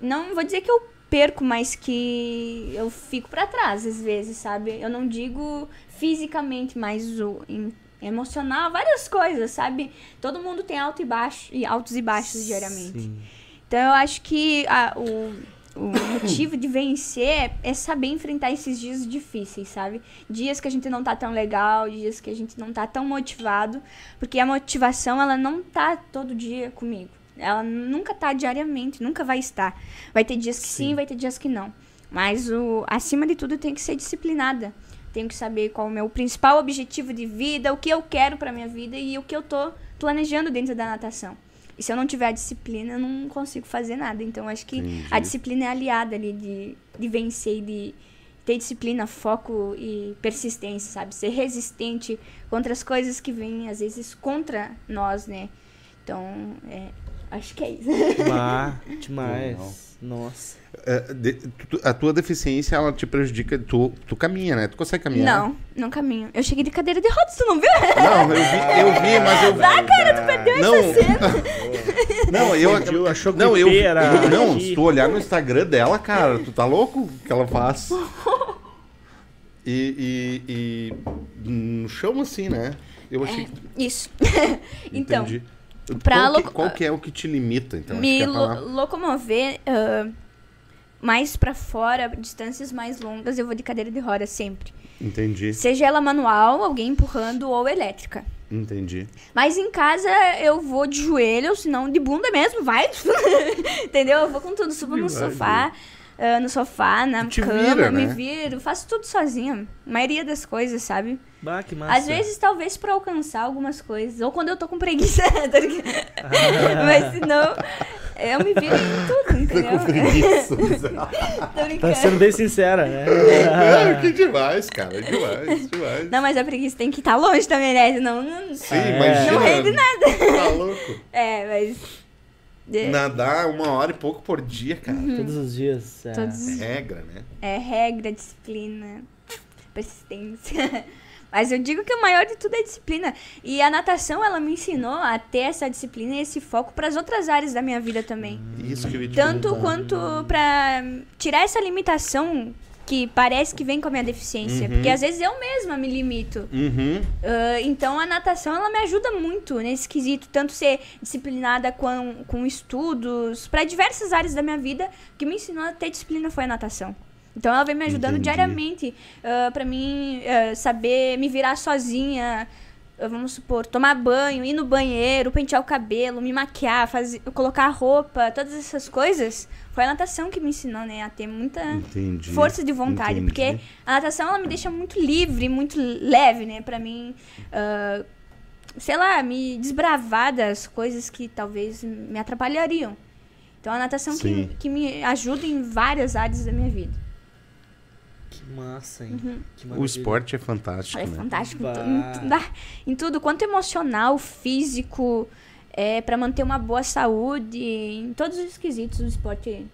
Não vou dizer que eu perco, mas que eu fico pra trás às vezes, sabe? Eu não digo fisicamente, mas o em- emocional, várias coisas, sabe? Todo mundo tem alto e baixo e altos e baixos diariamente. Sim. Então eu acho que a- o, o motivo de vencer é saber enfrentar esses dias difíceis, sabe? Dias que a gente não tá tão legal, dias que a gente não tá tão motivado, porque a motivação ela não tá todo dia comigo. Ela nunca tá diariamente, nunca vai estar. Vai ter dias que sim, Sim. vai ter dias que não. Mas o acima de tudo tem que ser disciplinada. Tenho que saber qual é o meu principal objetivo de vida, o que eu quero pra minha vida e o que eu tô planejando dentro da natação. E se eu não tiver a disciplina, eu não consigo fazer nada. Então, acho que Entendi. a disciplina é aliada ali de, de vencer e de ter disciplina, foco e persistência, sabe? Ser resistente contra as coisas que vêm, às vezes, contra nós, né? Então, é, acho que é isso. Ah, demais. Nossa. é, de- tu- a tua deficiência, ela te prejudica. Tu, tu caminha, né? Tu consegue caminhar? Não, não caminho. Eu cheguei de cadeira de rodas, tu não viu? Não, eu vi, eu vi, mas eu vi. Ah, cara, tu perdeu Não, não, eu Entendi, achou que Não, eu, era eu- não, se tu olhar no Instagram dela, cara, tu tá louco o que ela faz? E, e, e no chão assim, né? Eu achei que Isso. então, entendi. Pra qual, que, qual que é o que te limita, então? Me é lo- locomover ah, mais pra fora, distâncias mais longas, eu vou de cadeira de roda sempre. Entendi, Seja ela manual, alguém empurrando ou elétrica. entendi. Mas em casa eu vou de joelho, senão de bunda mesmo, vai. Entendeu? Eu vou com tudo, subo no sofá, ah, no sofá, na cama, vira, me né? viro, faço tudo sozinha. A maioria das coisas, sabe? Bah, que massa. Às vezes, talvez pra alcançar algumas coisas. Ou quando eu tô com preguiça, tá ligado? Mas senão, eu me viro em tudo, entendeu? Preguiça. tô brincando. Tá sendo bem sincera, né? É, que demais, cara. Demais, demais. Não, mas a preguiça tem que estar longe também, né? Senão não. Sim, É. imagina. Não rende nada. Tá louco. É, mas. é, Nadar uma hora e pouco por dia, cara. Todos os dias. É. Todos É regra, né? É regra, disciplina, persistência. Mas eu digo que o maior de tudo é disciplina. E a natação, ela me ensinou a ter essa disciplina e esse foco para as outras áreas da minha vida também. Isso que eu ia te Tanto perguntar. quanto para tirar essa limitação que parece que vem com a minha deficiência. Porque às vezes eu mesma me limito. Uhum. Ah, então a natação ela me ajuda muito nesse quesito, tanto ser disciplinada com, com estudos, para diversas áreas da minha vida, o que me ensinou a ter disciplina foi a natação. Então ela vem me ajudando Entendi. diariamente para pra mim ah, saber me virar sozinha. ah, Vamos supor, tomar banho, ir no banheiro, pentear o cabelo, me maquiar, fazer, colocar roupa, todas essas coisas. Foi a natação que me ensinou, né? A ter muita Entendi. força de vontade, Entendi. porque a natação ela me deixa muito livre, muito leve, né, Pra mim, ah, sei lá, me desbravar das coisas que talvez me atrapalhariam. Então a natação que, que me ajuda em várias áreas da minha vida. Massa, hein? Que O esporte é fantástico, É né? fantástico em, em, em tudo, quanto emocional, físico, é, para manter uma boa saúde, em todos os quesitos o esporte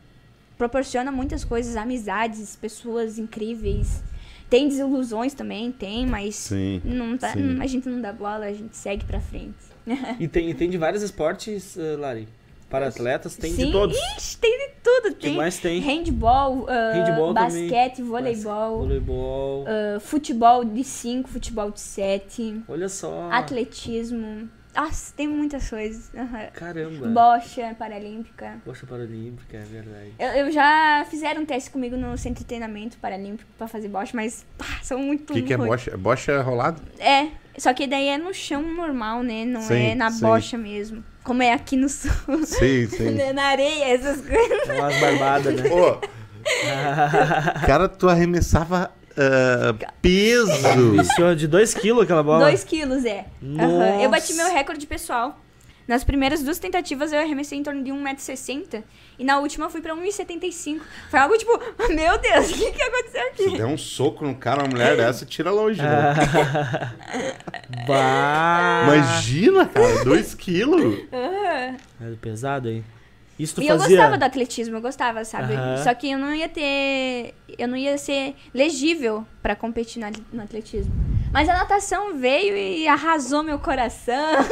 proporciona muitas coisas, amizades, pessoas incríveis. Tem desilusões também, tem, mas Sim. não tá- sim. a gente não dá bola, a gente segue pra frente. E tem, e tem de vários esportes, eh, Lari? Para atletas, tem Sim, de todos. Ixi, tem de tudo. Tem mais tem? handball, ah, Handball também. basquete, voleibol, Voleibol. ah, futebol de 5, futebol de 7, Olha só. atletismo. Nossa, tem muitas coisas. Aham. Caramba. Bocha paralímpica. Bocha Paralímpica, é verdade. Eu, eu já fizeram um teste comigo no centro de treinamento paralímpico pra fazer bocha, mas pá, são muito O que, que é bocha? Bocha rolado? É, só que daí é no chão normal, né? Não Sim, é na sim. bocha mesmo. Como é aqui no sul. Sim, sim. né, na areia, essas coisas. É umas barbadas, né? Pô, cara, tu arremessava ah, peso. Viciou de 2 quilos aquela bola. 2 quilos, é. Aham. Eu bati meu recorde pessoal. Nas primeiras duas tentativas eu arremessei em torno de 1,60m. E na última eu fui pra 1,75m. Foi algo tipo, meu Deus, o que, que aconteceu Se aqui? der um soco no cara, uma mulher dessa, tira longe. Né? bah. Imagina, cara, 2 quilos. É pesado aí. Isso tu E eu fazia... gostava do atletismo, eu gostava, sabe? Aham. Só que eu não ia ter. Eu não ia ser legível pra competir no atletismo. Mas a natação veio e arrasou meu coração.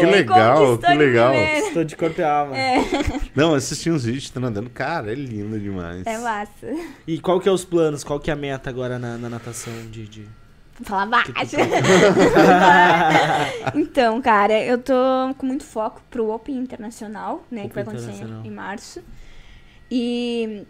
Que legal, que legal. Estou de corpo e alma. Não, eu assisti uns vídeos, tá nadando. Cara, é lindo demais. É massa. E qual que é os planos? Qual que é a meta agora na, na natação de... de... Vou falar baixo. então, cara, eu tô com muito foco pro Open Internacional, né? que vai Open acontecer em março. E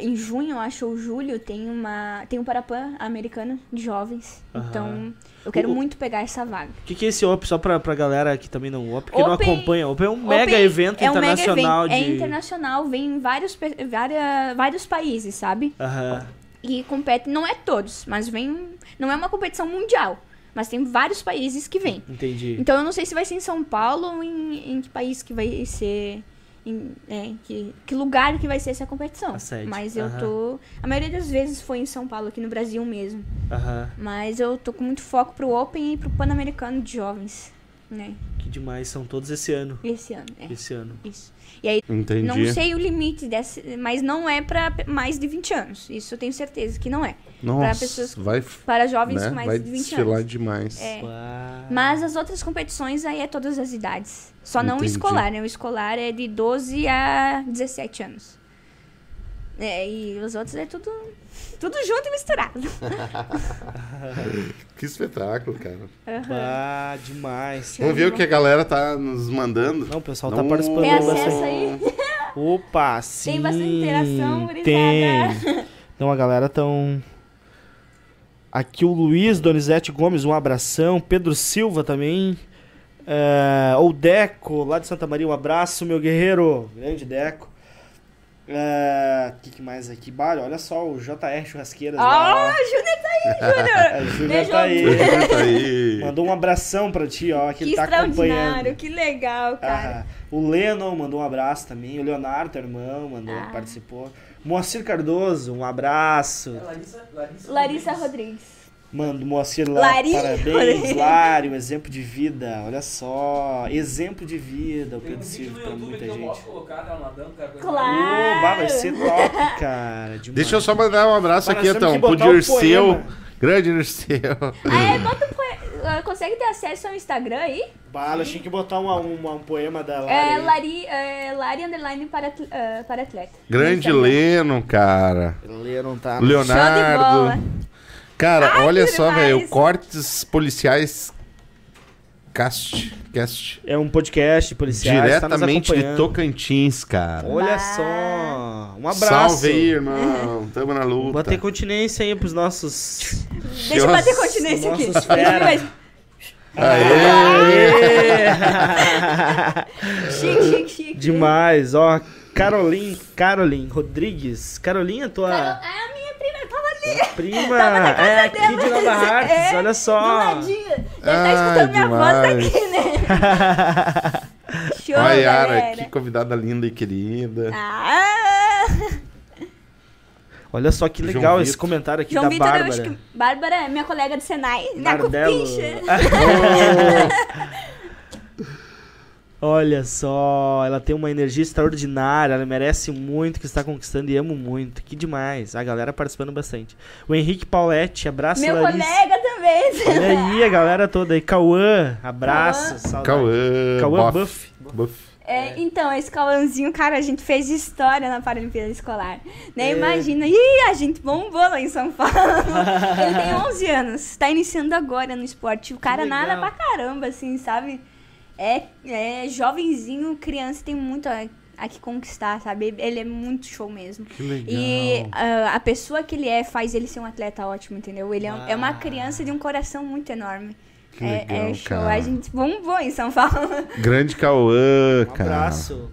em junho, eu acho, ou julho, tem uma. Tem um Parapan americano de jovens. Então, eu quero O- muito pegar essa vaga. O que, que é esse OP? Só pra, pra galera que também não OP, que não Open- acompanha. OP é um mega Open evento é um mega internacional evento. de... É internacional, vem em vários, várias, vários países, sabe? Aham. E compete, não é todos, mas vem. Não é uma competição mundial. Mas tem vários países que vêm. Entendi. Então eu não sei se vai ser em São Paulo ou em, em que país que vai ser. Em, é, que, que lugar que vai ser essa competição. Mas eu tô. A maioria das vezes foi em São Paulo, aqui no Brasil mesmo. Mas eu tô com muito foco pro Open e pro Pan-Americano de jovens. Né? Que demais, são todos esse ano. Esse ano, é. Esse ano. Isso. E aí, Entendi. não sei o limite desse, mas não é pra pe- mais de 20 anos. Isso eu tenho certeza que não é. Nossa, pessoas- vai, Para jovens né? com mais vai de 20 desfilar anos. demais. É. Mas as outras competições aí é todas as idades. Só não o Entendi. escolar, né? O escolar é de 12 a 17 anos. É, e os outros é tudo, tudo junto e misturado. Que espetáculo, cara. Aham. Ah, demais. Vamos ver o que a galera tá nos mandando. Não, o pessoal Não- tá participando Tem acesso aí? Opa, sim. Tem bastante interação, gurizada. Tem. Então a galera tão. Aqui o Luiz Donizete Gomes, um abração. Pedro Silva também. É, o Deco, lá de Santa Maria, um abraço, meu guerreiro. Grande Deco. É, O que, que mais aqui? Balho, olha só, o JR Churrasqueiras Ah, lá. o Júnior tá aí. Júnior! A Júlia Beijo, tá aí. Tá aí. Mandou um abração pra ti, ó, que Que ele tá extraordinário, acompanhando. que legal, cara. Ah, o Lennon mandou um abraço também. O Leonardo, teu irmão, mandou, Ah. participou. Moacir Cardoso, um abraço. É Larissa, Larissa, Larissa Rodrigues. Mano, Moacir lá, Lari. parabéns, Lari, um exemplo de vida, olha só, exemplo de vida, o um Pedro Silva pra muita gente. posso colocar dela nadando, cara. coisa Claro. Oba, vai ser top, cara. demais. Deixa eu só mandar um abraço Mas aqui, então, pro Dirceu. poema. Grande Dirceu. Ah, é, bota um poe- ah, Consegue ter acesso ao Instagram aí? Bala, tinha que botar uma, uma- um poema da Lari. É. Lari, é, Lari Underline para, atl- ah, para atleta. Grande. Leno, cara. Leram, tá? Show de Leonardo. Cara, Ai, olha só, velho. Cortes policiais. Cast. Cast. É um podcast policiais, tá nos Diretamente de. Tocantins, cara. Olha só, um abraço. Salve aí, irmão. Tamo na luta. Bater continência aí pros nossos... Deixa eu bater continência aqui. Aê! Chique, chique, chique. Demais, ó. Caroline, Caroline Rodrigues. Carolinha, tua Cara, é a minha prima, tava ali. prima. Tava na casa É aqui dela. de Nova Hartz, É, olha Do só. ladinho. Deve Ah, estar escutando minha voz daqui, né? Show, Olha, Yara, galera. que convidada linda e querida. Ah! Olha só que João legal esse Vitor. comentário aqui João da Vitor, eu Bárbara. acho que... Bárbara é minha colega do Senai. Na Nardello. Cupincha. Olha só, ela tem uma energia extraordinária, ela merece muito o que está conquistando e amo muito. Que demais. A galera participando bastante. O Henrique Pauletti, abraço, Meu Larissa. colega também. Olha aí a galera toda aí. Cauã, abraço. Cauã. Cauã Buff. Buff. Buff. É, então, esse Cauãzinho, cara, a gente fez história na Paralimpíada Escolar. Nem É. imagina. Ih, a gente bombou lá em São Paulo. Ele tem 11 anos, tá iniciando agora no esporte. O cara nada pra caramba, assim, sabe? É, é jovenzinho, criança, tem muito a, a que conquistar, sabe? Ele é muito show mesmo. Que legal. E ah, a pessoa que ele é faz ele ser um atleta ótimo, entendeu? Ele é, um- é uma Ah. criança de um coração muito enorme. Que é, legal, é show. cara. A gente bombou em São Paulo. Grande Cauã, Um cara. abraço.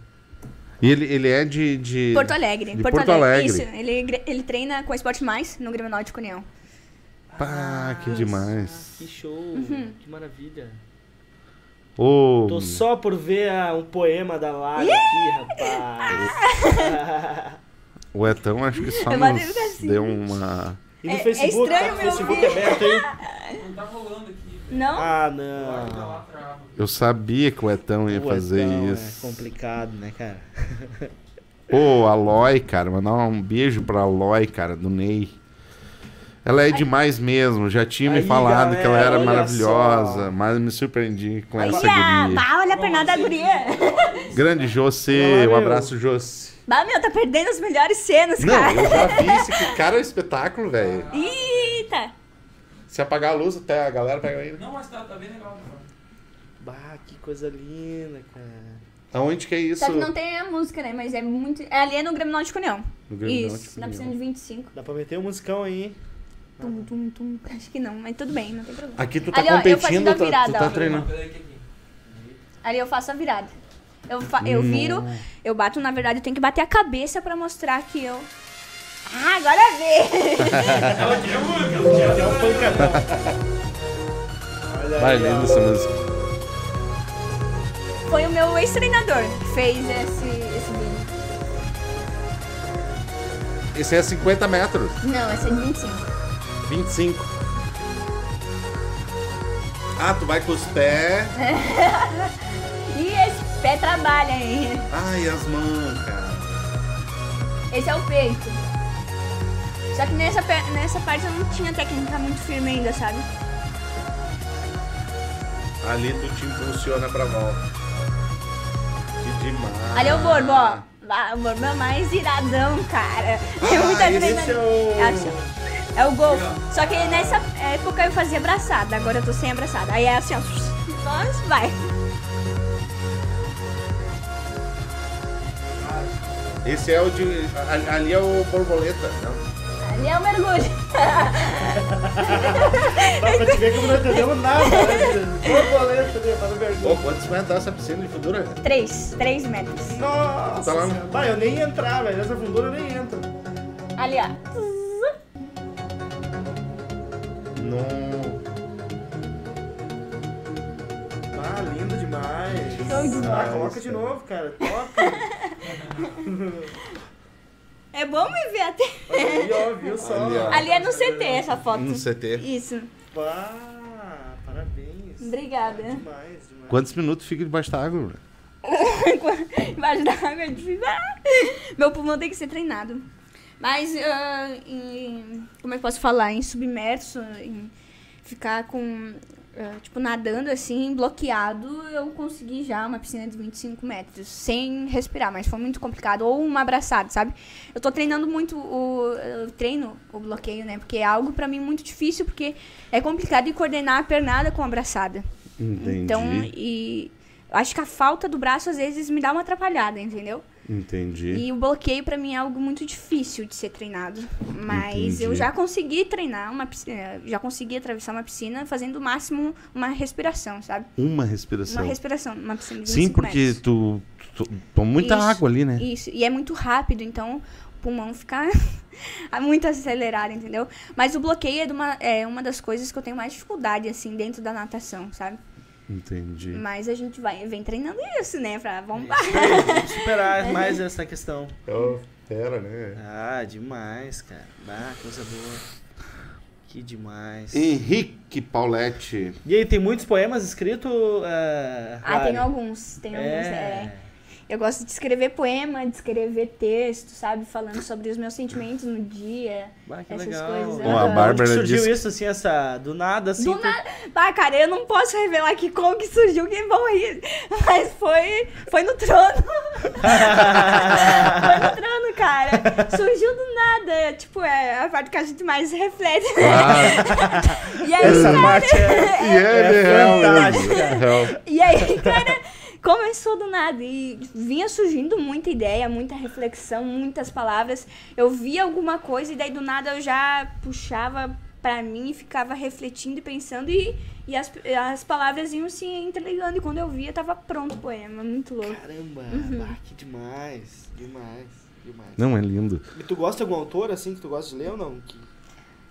E ele, ele é de, de... Porto Alegre. de Porto, Porto Alegre. Alegre. Isso, ele, ele treina com a Esporte Mais no Grêmio Náutico União. Pá, que demais. Que show, Uhum. que maravilha. Ô, Tô só por ver ah, um poema da Lara aqui, rapaz. o Etão acho que só nos assim. deu uma... E no É- é Facebook, estranho tá? O meu Facebook ouvir. aberto aí. Não tá rolando aqui, velho. Não? Ah, tá não. trava. Eu sabia que o Etão ia Pô, fazer então, isso. É complicado, né, cara? Ô, Aloy, cara, mandar um beijo pra Aloy, cara, do Ney. Ela é demais mesmo, já tinha me Aí, falado que ela galera, era olha maravilhosa, só. mas me surpreendi com Olha, essa guria. bah, olha a pernada da guria. Grande José, Olá, um abraço, José. Bah, meu, tá perdendo as melhores cenas, Não, cara. eu já vi esse que cara é um espetáculo, velho. Eita. Se apagar a luz, até a galera pega ele. Não, mas tá, tá bem legal. né? Bah, que coisa linda, cara. Aonde que é isso? Só que não tem a música, né? Mas é muito... É ali é no Grêmio Náutico União. No Grêmio Isso, Náutico na piscina de 25. Dá pra meter um musicão aí. Tum, tum, tum. Acho que não, mas tudo bem, não tem problema. Aqui tu tá Ali, ó, eu competindo, fazendo a tá- tu virada, tá ó. treinando. Que aqui. Ali eu faço a virada. Eu, fa- eu viro, eu bato, na verdade, eu tenho que bater a cabeça pra mostrar que eu... Ah, agora vê! É um pancadão. Olha Vai, aí, ó. linda essa música. Foi o meu ex-treinador que fez esse, esse vídeo. Esse é 50 metros, Não, esse é de 25. 25. Ah, tu vai com os pés. E esse pé trabalha ainda. Ai, as mancas. Esse é o peito. Só que nessa, nessa parte eu não tinha técnica muito firme ainda, sabe? Ali tu te impulsiona pra volta. Que demais. Ali é o borbo, ó. Ah, O borbo é mais iradão, cara. É muita esse adrenalina. é o- É o golfe. Só que nessa época eu fazia abraçada, agora eu tô sem abraçada. Aí é assim, ó. Só vai. Esse é o de. ali- é o borboleta, não? Ali é o mergulho. Dá pra te ver que não entendemos nada, né? Borboleta ali, para Pô, vergonha. quantos metros dá essa piscina de fundura? Três. Três metros. Nossa, Tá lá no- eu nem ia entrar, velho. Nessa fundura eu nem entro. Ali, ó. Não. Ah, lindo demais. Show demais. Ah, coloca de novo, cara. Top. É bom me ver até. Aí, ó, viu só? Ali, ó. Ali é no CT essa foto. No CT. Isso. Pá, parabéns. Obrigada. Demais, demais. Quantos minutos fica debaixo da água? Embaixo da água é difícil. Ah! Meu pulmão tem que ser treinado. Mas, ah, em, como é que eu posso falar? Em submerso, em ficar com, ah, tipo, nadando assim, bloqueado, eu consegui já uma piscina de 25 metros, sem respirar, mas foi muito complicado. Ou uma abraçada, sabe? Eu tô treinando muito o, eu treino o bloqueio, né? Porque é algo pra mim muito difícil, porque é complicado de coordenar a pernada com a abraçada. Entendi. Então, e acho que a falta do braço às vezes me dá uma atrapalhada, entendeu? Entendi. E o bloqueio pra mim é algo muito difícil de ser treinado. Mas Entendi. eu já consegui treinar uma piscina, já consegui atravessar uma piscina fazendo o máximo uma respiração, sabe? Uma respiração. Uma respiração, uma piscina de Sim, 25 porque metros. tu, tu toma muita Isso, água ali, né? Isso, e é muito rápido, então o pulmão fica muito acelerado, entendeu? Mas o bloqueio é, uma, é uma das coisas que eu tenho mais dificuldade, assim, dentro da natação, sabe? Entendi. Mas a gente vai, vem treinando isso, né? Pra bombar. Vamos superar mais essa questão. Oh, pera, né? Ah, demais, cara. Ah, coisa boa. Que demais. Henrique Pauletti. E aí, tem muitos poemas escritos? eh, Ah, tem alguns. Tem alguns, É. é. Eu gosto de escrever poema, de escrever texto, sabe? Falando sobre os meus sentimentos no dia. Bah, que essas legal. coisas, Bom, a. Bárbara Onde que surgiu disse- isso, assim, essa... Do nada, assim? Do tu- nada. Ah, cara, eu não posso revelar aqui como que surgiu, que vão rir. Mas foi, foi no trono. foi no trono, cara. Surgiu do nada. Tipo, é a parte que a gente mais reflete. Claro. E aí, Essa cara, parte é... E é, É real, fantástico, mesmo. É real. E aí, cara, começou do nada. E vinha surgindo muita ideia, muita reflexão, muitas palavras. Eu via alguma coisa e daí do nada eu já puxava pra mim e ficava refletindo e pensando. E, e as, as palavras iam se interligando. E quando eu via, tava pronto o poema. Muito louco. Caramba, Uhum. bah, que demais, demais, demais. Não, é lindo. E tu gosta de algum autor, assim, que tu gosta de ler ou não? Que...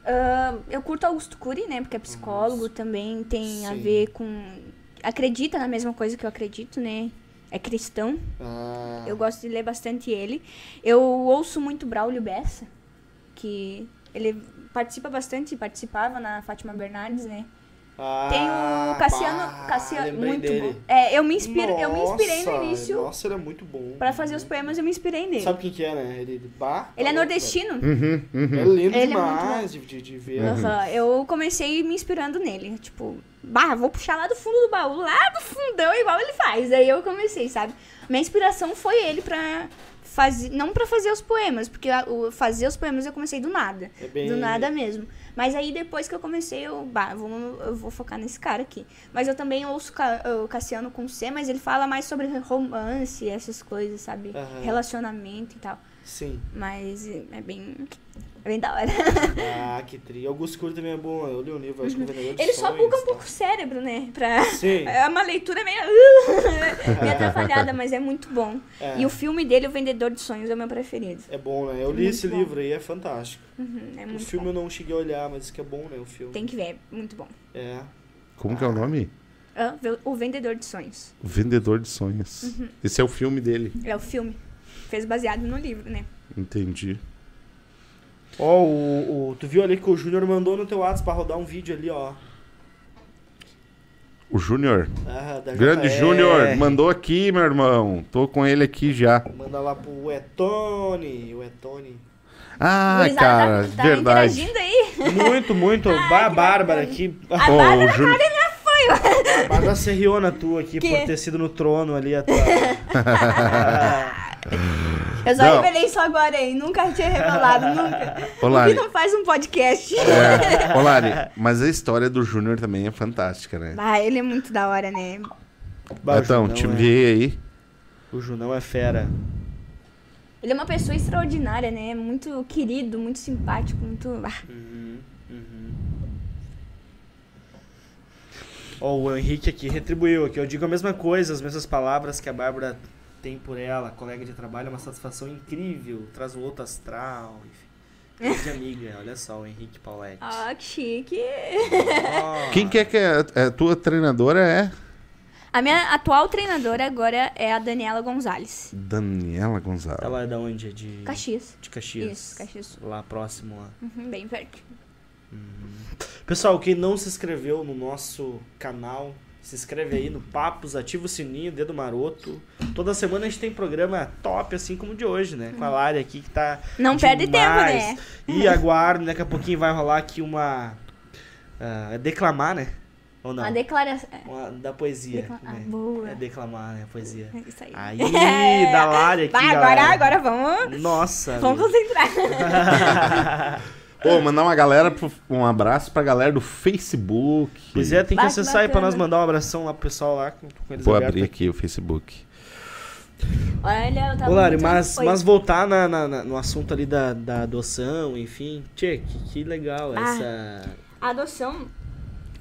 Ah, eu curto Augusto Cury, né? Porque é psicólogo também, tem a Sim. ver com. Acredita na mesma coisa que eu acredito, né? É cristão. Ah, Eu gosto de ler bastante ele. Eu ouço muito Braulio Bessa, que ele participa bastante, participava na Fátima Bernardes, né? Ah, Tem o Cassiano, pá, Cassiano muito dele. bom. É, eu me inspiro, eu me inspirei no Nossa, início Nossa, ele é muito bom. Pra fazer os poemas, eu me inspirei nele. Sabe quem que é, né? Ele, ele, bah, Ele é tá nordestino. Uhum, uhum. É lindo Ele é demais de, de, de ver. Aham, Eu comecei me inspirando nele. Tipo, bah, vou puxar lá do fundo do baú, lá do fundão, igual ele faz. Aí eu comecei, sabe? Minha inspiração foi ele pra fazer. Não pra fazer os poemas, porque fazer os poemas eu comecei do nada. É bem- Do nada mesmo. Mas aí depois que eu comecei, eu, bah, vou, eu vou focar nesse cara aqui. Mas eu também ouço o Cassiano com C, mas ele fala mais sobre romance, essas coisas, sabe? Aham. Relacionamento e tal. Sim. Mas é bem. É bem da hora. Ah, que tri. Augusto Cury também é bom. Eu li um livro, acho que o Vendedor de Ele só Sonhos, buga um tá? pouco o cérebro, né? Pra... Sim. É uma leitura meio. meio atrapalhada, mas é muito bom. É. E o filme dele, O Vendedor de Sonhos, é o meu preferido. É bom, né? Eu li Muito esse bom. livro aí, é fantástico. Uhum, é O muito filme bom. eu não cheguei a olhar, mas isso que é bom, né? O filme. Tem que ver, é muito bom. É. Como que é o nome? Ah, O Vendedor de Sonhos. O Vendedor de Sonhos. Uhum. Esse é o filme dele. É o filme. Fez baseado no livro, né? Entendi. Ó, o, o- tu viu ali que o Júnior mandou no teu WhatsApp pra rodar um vídeo ali, ó. O Júnior. Ah, da Grande. Júnior. Mandou aqui, meu irmão. Tô com ele aqui já. Manda lá pro Etone. O Etone. Ah, Gurizada, cara, tá, tá verdade. interagindo aí. Muito, muito. Ba- a Bárbara aqui. A Ô, Bárbara o Júnior. já foi. A Bárbara serriou na tua aqui Que? por ter sido no trono ali. A tua... Eu só Não. revelei isso agora aí. Nunca tinha revelado, nunca. Ô, Por que não faz um podcast? É. Ô, Lari, mas a história do Júnior também é fantástica, né? Ah, ele é muito da hora, né? Bah, o então, te é- vi aí. O Junão é fera. Ele é uma pessoa extraordinária, né? Muito querido, muito simpático, muito. Uhum, uhum. Ó, o Henrique aqui retribuiu aqui. Eu digo a mesma coisa, as mesmas palavras que a Bárbara tem por ela, colega de trabalho, é uma satisfação incrível, traz um outro astral, enfim. Grande amiga, olha só, o Henrique Paulette. ah, que chique. Ó. Quem que é que é a tua treinadora é? A minha atual treinadora agora é a Daniela Gonzalez. Daniela Gonçalves. Ela é da onde? É de Caxias. De Caxias. Isso, Caxias. Lá próximo lá. Uhum, bem perto. Pessoal, quem não se inscreveu no nosso canal, se inscreve aí no Papos, ativa o sininho, dedo maroto. Toda semana a gente tem programa top, assim como o de hoje, né? Com a Lari aqui que tá. Não perde tempo, demais. né? E aguardo, daqui a pouquinho vai rolar aqui uma. ah, é declamar, né? Ou não? Uma declaração. Uma- da poesia. Decla- ah, né? boa. É declamar, né? Poesia. É Isso aí. Aí, da Lari aqui. Vai, agora, galera. agora vamos. Nossa. Vamos concentrar. Pô, mandar uma galera, pro- um abraço pra galera do Facebook. Pois é, tem que Vai, acessar aí pra nós mandar um abração lá pro pessoal lá, com, eles Vou abertos abrir aqui o Facebook. Olha, eu tava. Ô, Lari, muito- mas, mas voltar na, na- na- no assunto ali da, da adoção, enfim. Tchê, que, que legal Ah. essa. A adoção.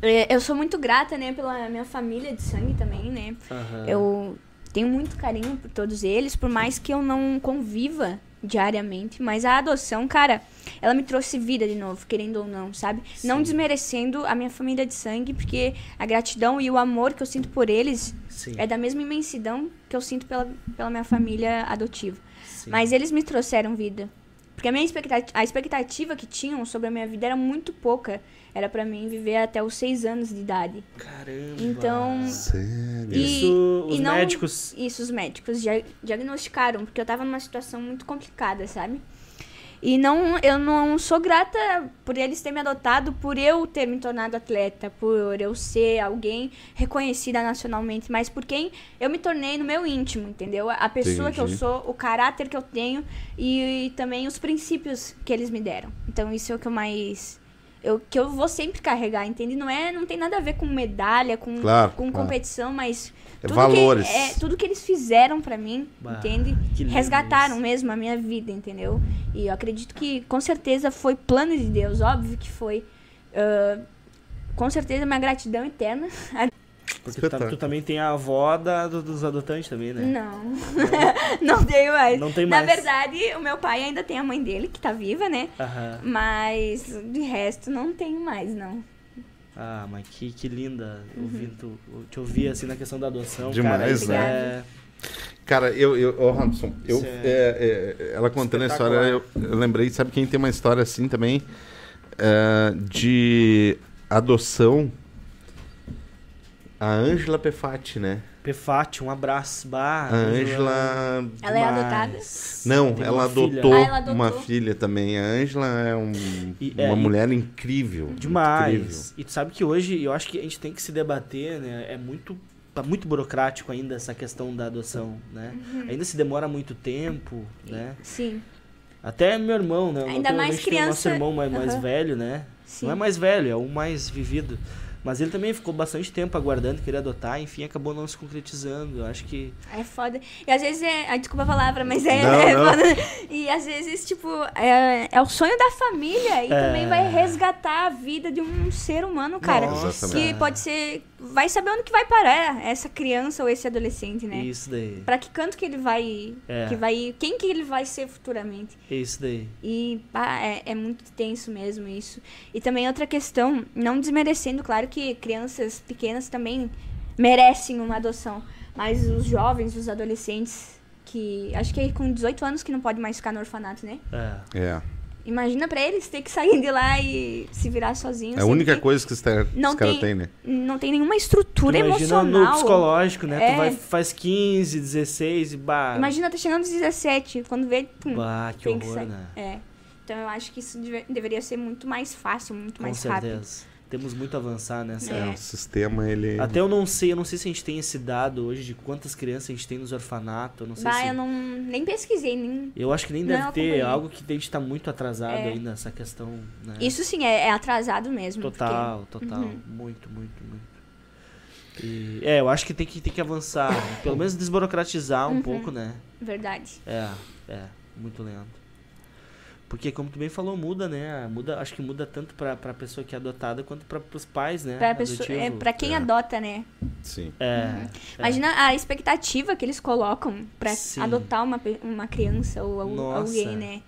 é, Eu sou muito grata, né, pela minha família de sangue também, né? Aham. Eu tenho muito carinho por todos eles, por mais que eu não conviva diariamente, mas a adoção, cara, ela me trouxe vida de novo, querendo ou não, sabe? Não Sim. desmerecendo a minha família de sangue, porque a gratidão e o amor que eu sinto por eles Sim. é da mesma imensidão que eu sinto pela, pela minha família adotiva. sim. Mas eles me trouxeram vida. Porque a minha expectativa, a expectativa que tinham sobre a minha vida era muito pouca. Era pra mim viver até os seis anos de idade. Caramba. Então, Sério? E- Isso, os e não- médicos. Isso, os médicos dia- diagnosticaram, porque eu tava numa situação muito complicada, sabe? E não, eu não sou grata por eles terem me adotado, por eu ter me tornado atleta, por eu ser alguém reconhecida nacionalmente, mas por quem eu me tornei no meu íntimo, entendeu? A pessoa que eu Entendi. sou, o caráter que eu tenho e, também os princípios que eles me deram. Então isso é o que eu mais eu, que eu vou sempre carregar, entende? Não é, não tem nada a ver com medalha, com, Claro, com claro. competição, mas É tudo valores. Que, é, tudo que eles fizeram pra mim, Bah, entende? Resgataram isso. mesmo a minha vida, entendeu? E eu acredito que com certeza foi plano de Deus, óbvio que foi. Ah, com certeza minha gratidão eterna. Porque tu, tu também tem a avó da, do- dos adotantes também, né? Não. não tenho mais. Não tem Na mais. verdade, o meu pai ainda tem a mãe dele, que tá viva, né? Aham. Mas de resto não tenho mais, não. Ah, mas que, que linda ouvindo, tu- te ouvir assim na questão da adoção. Demais, cara, né? Cara, eu, eu, ô, Robson, eu, Isso é- é- ela contando a história, eu, eu lembrei, sabe quem tem uma história assim também? É, de adoção. A Ângela Pefati, né? Pefati, um abraço. Bah, A Ângela. Ela é adotada? Não, ela adotou, Ah, ela adotou. uma filha também. A Ângela é um- E- é, uma mulher incrível. incrível. Demais. E tu sabe que hoje eu acho que a gente tem que se debater, né? É muito. Tá muito burocrático ainda essa questão da adoção, né? Uhum. Ainda se demora muito tempo, né? Sim, Até meu irmão, né? Ainda mais a gente tem o nosso criança- irmão mais, mais Aham. velho, né? sim. Não é mais velho, é o mais vivido. Mas ele também ficou bastante tempo aguardando, queria adotar, enfim, acabou não se concretizando. Eu acho que. É foda. E às vezes é. ai, desculpa a palavra, mas é, Não, é não. foda. E às vezes, tipo, é, é o sonho da família. E É. também vai resgatar a vida de um ser humano, cara. Nossa. Que pode ser. Vai saber onde que vai parar essa criança ou esse adolescente, né? Isso daí. Pra que canto que ele vai. É. Que vai. Quem que ele vai ser futuramente? Isso daí. E pá, é, é muito tenso mesmo isso. E também outra questão, não desmerecendo, claro que crianças pequenas também merecem uma adoção. Mas os jovens, os adolescentes, que acho que é com 18 anos que não pode mais ficar no orfanato, né? É. É. Imagina pra eles ter que sair de lá e se virar sozinhos. É a única que coisa que os caras Não cara tem- têm, né? Não tem nenhuma estrutura Imagina no emocional. psicológico, né? É. Tu vai, faz 15, 16 e bah. Imagina tá chegando aos 17, quando vê. Pum, Bah, que tem que horror, sair. né? É. Então eu acho que isso deve- deveria ser muito mais fácil, muito Com mais certeza. rápido. Temos muito a avançar nessa. É, o sistema, ele... Até eu não sei, eu não sei se a gente tem esse dado hoje de quantas crianças a gente tem nos orfanatos. Eu não sei Bah, se. eu não nem pesquisei, nem. Eu acho que nem Não deve ter acompanhei. algo que a gente tá muito atrasado É. ainda, essa questão. Né? Isso sim é, é atrasado mesmo. Total, total. Uhum. Muito, muito, muito. E, é, eu acho que tem que, tem que avançar. né? Pelo menos desburocratizar um Uhum. pouco, né? Porque, verdade. É, é, muito lento. Porque, como tu bem falou, muda, né? Muda, acho que muda tanto pra, pra pessoa que é adotada quanto pra, pros pais, né? Pra, pessoa, é, pra quem É. adota, né? Sim. É, Uhum. é. Imagina a expectativa que eles colocam pra Sim. adotar uma, uma criança ou Nossa. alguém, né?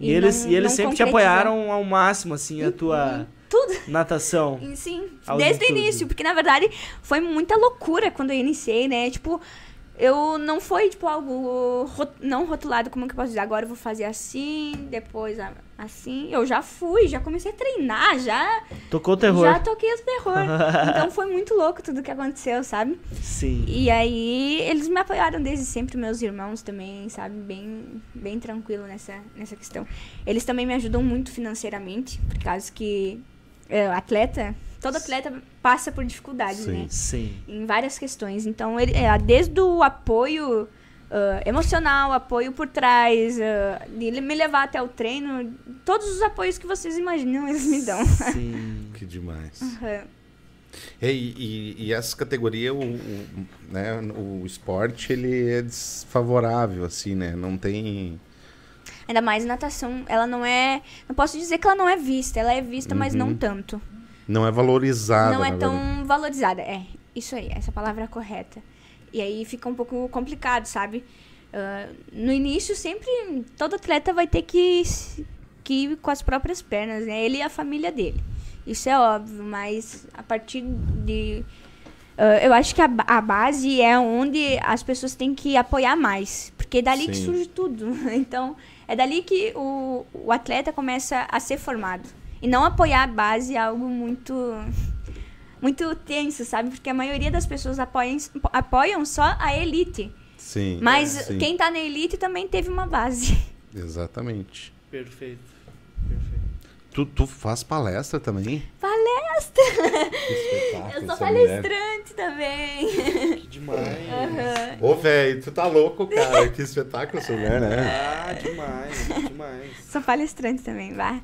E, eles, não- e eles sempre te apoiaram ao máximo, assim, a tua Tudo. natação. E Sim, desde o início, porque na verdade foi muita loucura quando eu iniciei, né? Tipo, eu não foi tipo algo ro- não rotulado, como que eu posso dizer? Agora eu vou fazer assim, depois assim. Eu já fui, já comecei a treinar, já, Tocou o terror. já toquei o terror. então foi muito louco tudo que aconteceu, sabe? Sim. E aí eles me apoiaram desde sempre, meus irmãos também, sabe? Bem, bem tranquilo nessa, nessa questão. Eles também me ajudam muito financeiramente, por causa que é, atleta, todo atleta passa por dificuldades, Sim. né? Sim. Em várias questões. Então, ele, é, desde o apoio ah, emocional, apoio por trás, ah, de me levar até o treino, todos os apoios que vocês imaginam, eles me dão. Sim. Que demais. É, e, e, e essa categoria, o, o, né, o esporte, ele é desfavorável, assim, né? Não tem... Ainda mais natação, ela não é. Não posso dizer que ela não é vista, ela é vista, mas não Uhum. tanto. Não é valorizada, não é tão verdade. valorizada. É, isso aí, essa palavra é correta. E aí fica um pouco complicado, sabe? Ah, no início, sempre, todo atleta vai ter que, que ir com as próprias pernas, né? Ele e a família dele. Isso é óbvio, mas a partir de. ah, eu acho que a, a base é onde as pessoas têm que apoiar mais. Porque é dali que Sim. surge tudo. Então, é dali que o, o atleta começa a ser formado. E não apoiar a base é algo muito muito tenso, sabe? Porque a maioria das pessoas apoiam, apoiam só a elite. Sim. Mas sim, quem tá na elite também teve uma base. Exatamente. Perfeito. Perfeito. Tu, tu faz palestra também? Palestra! Que Eu sou essa mulher. palestrante também. Que demais. Aham. Ô, velho, tu tá louco, cara. que espetáculo essa mulher, né? Ah, demais, demais. Sou palestrante também, vá.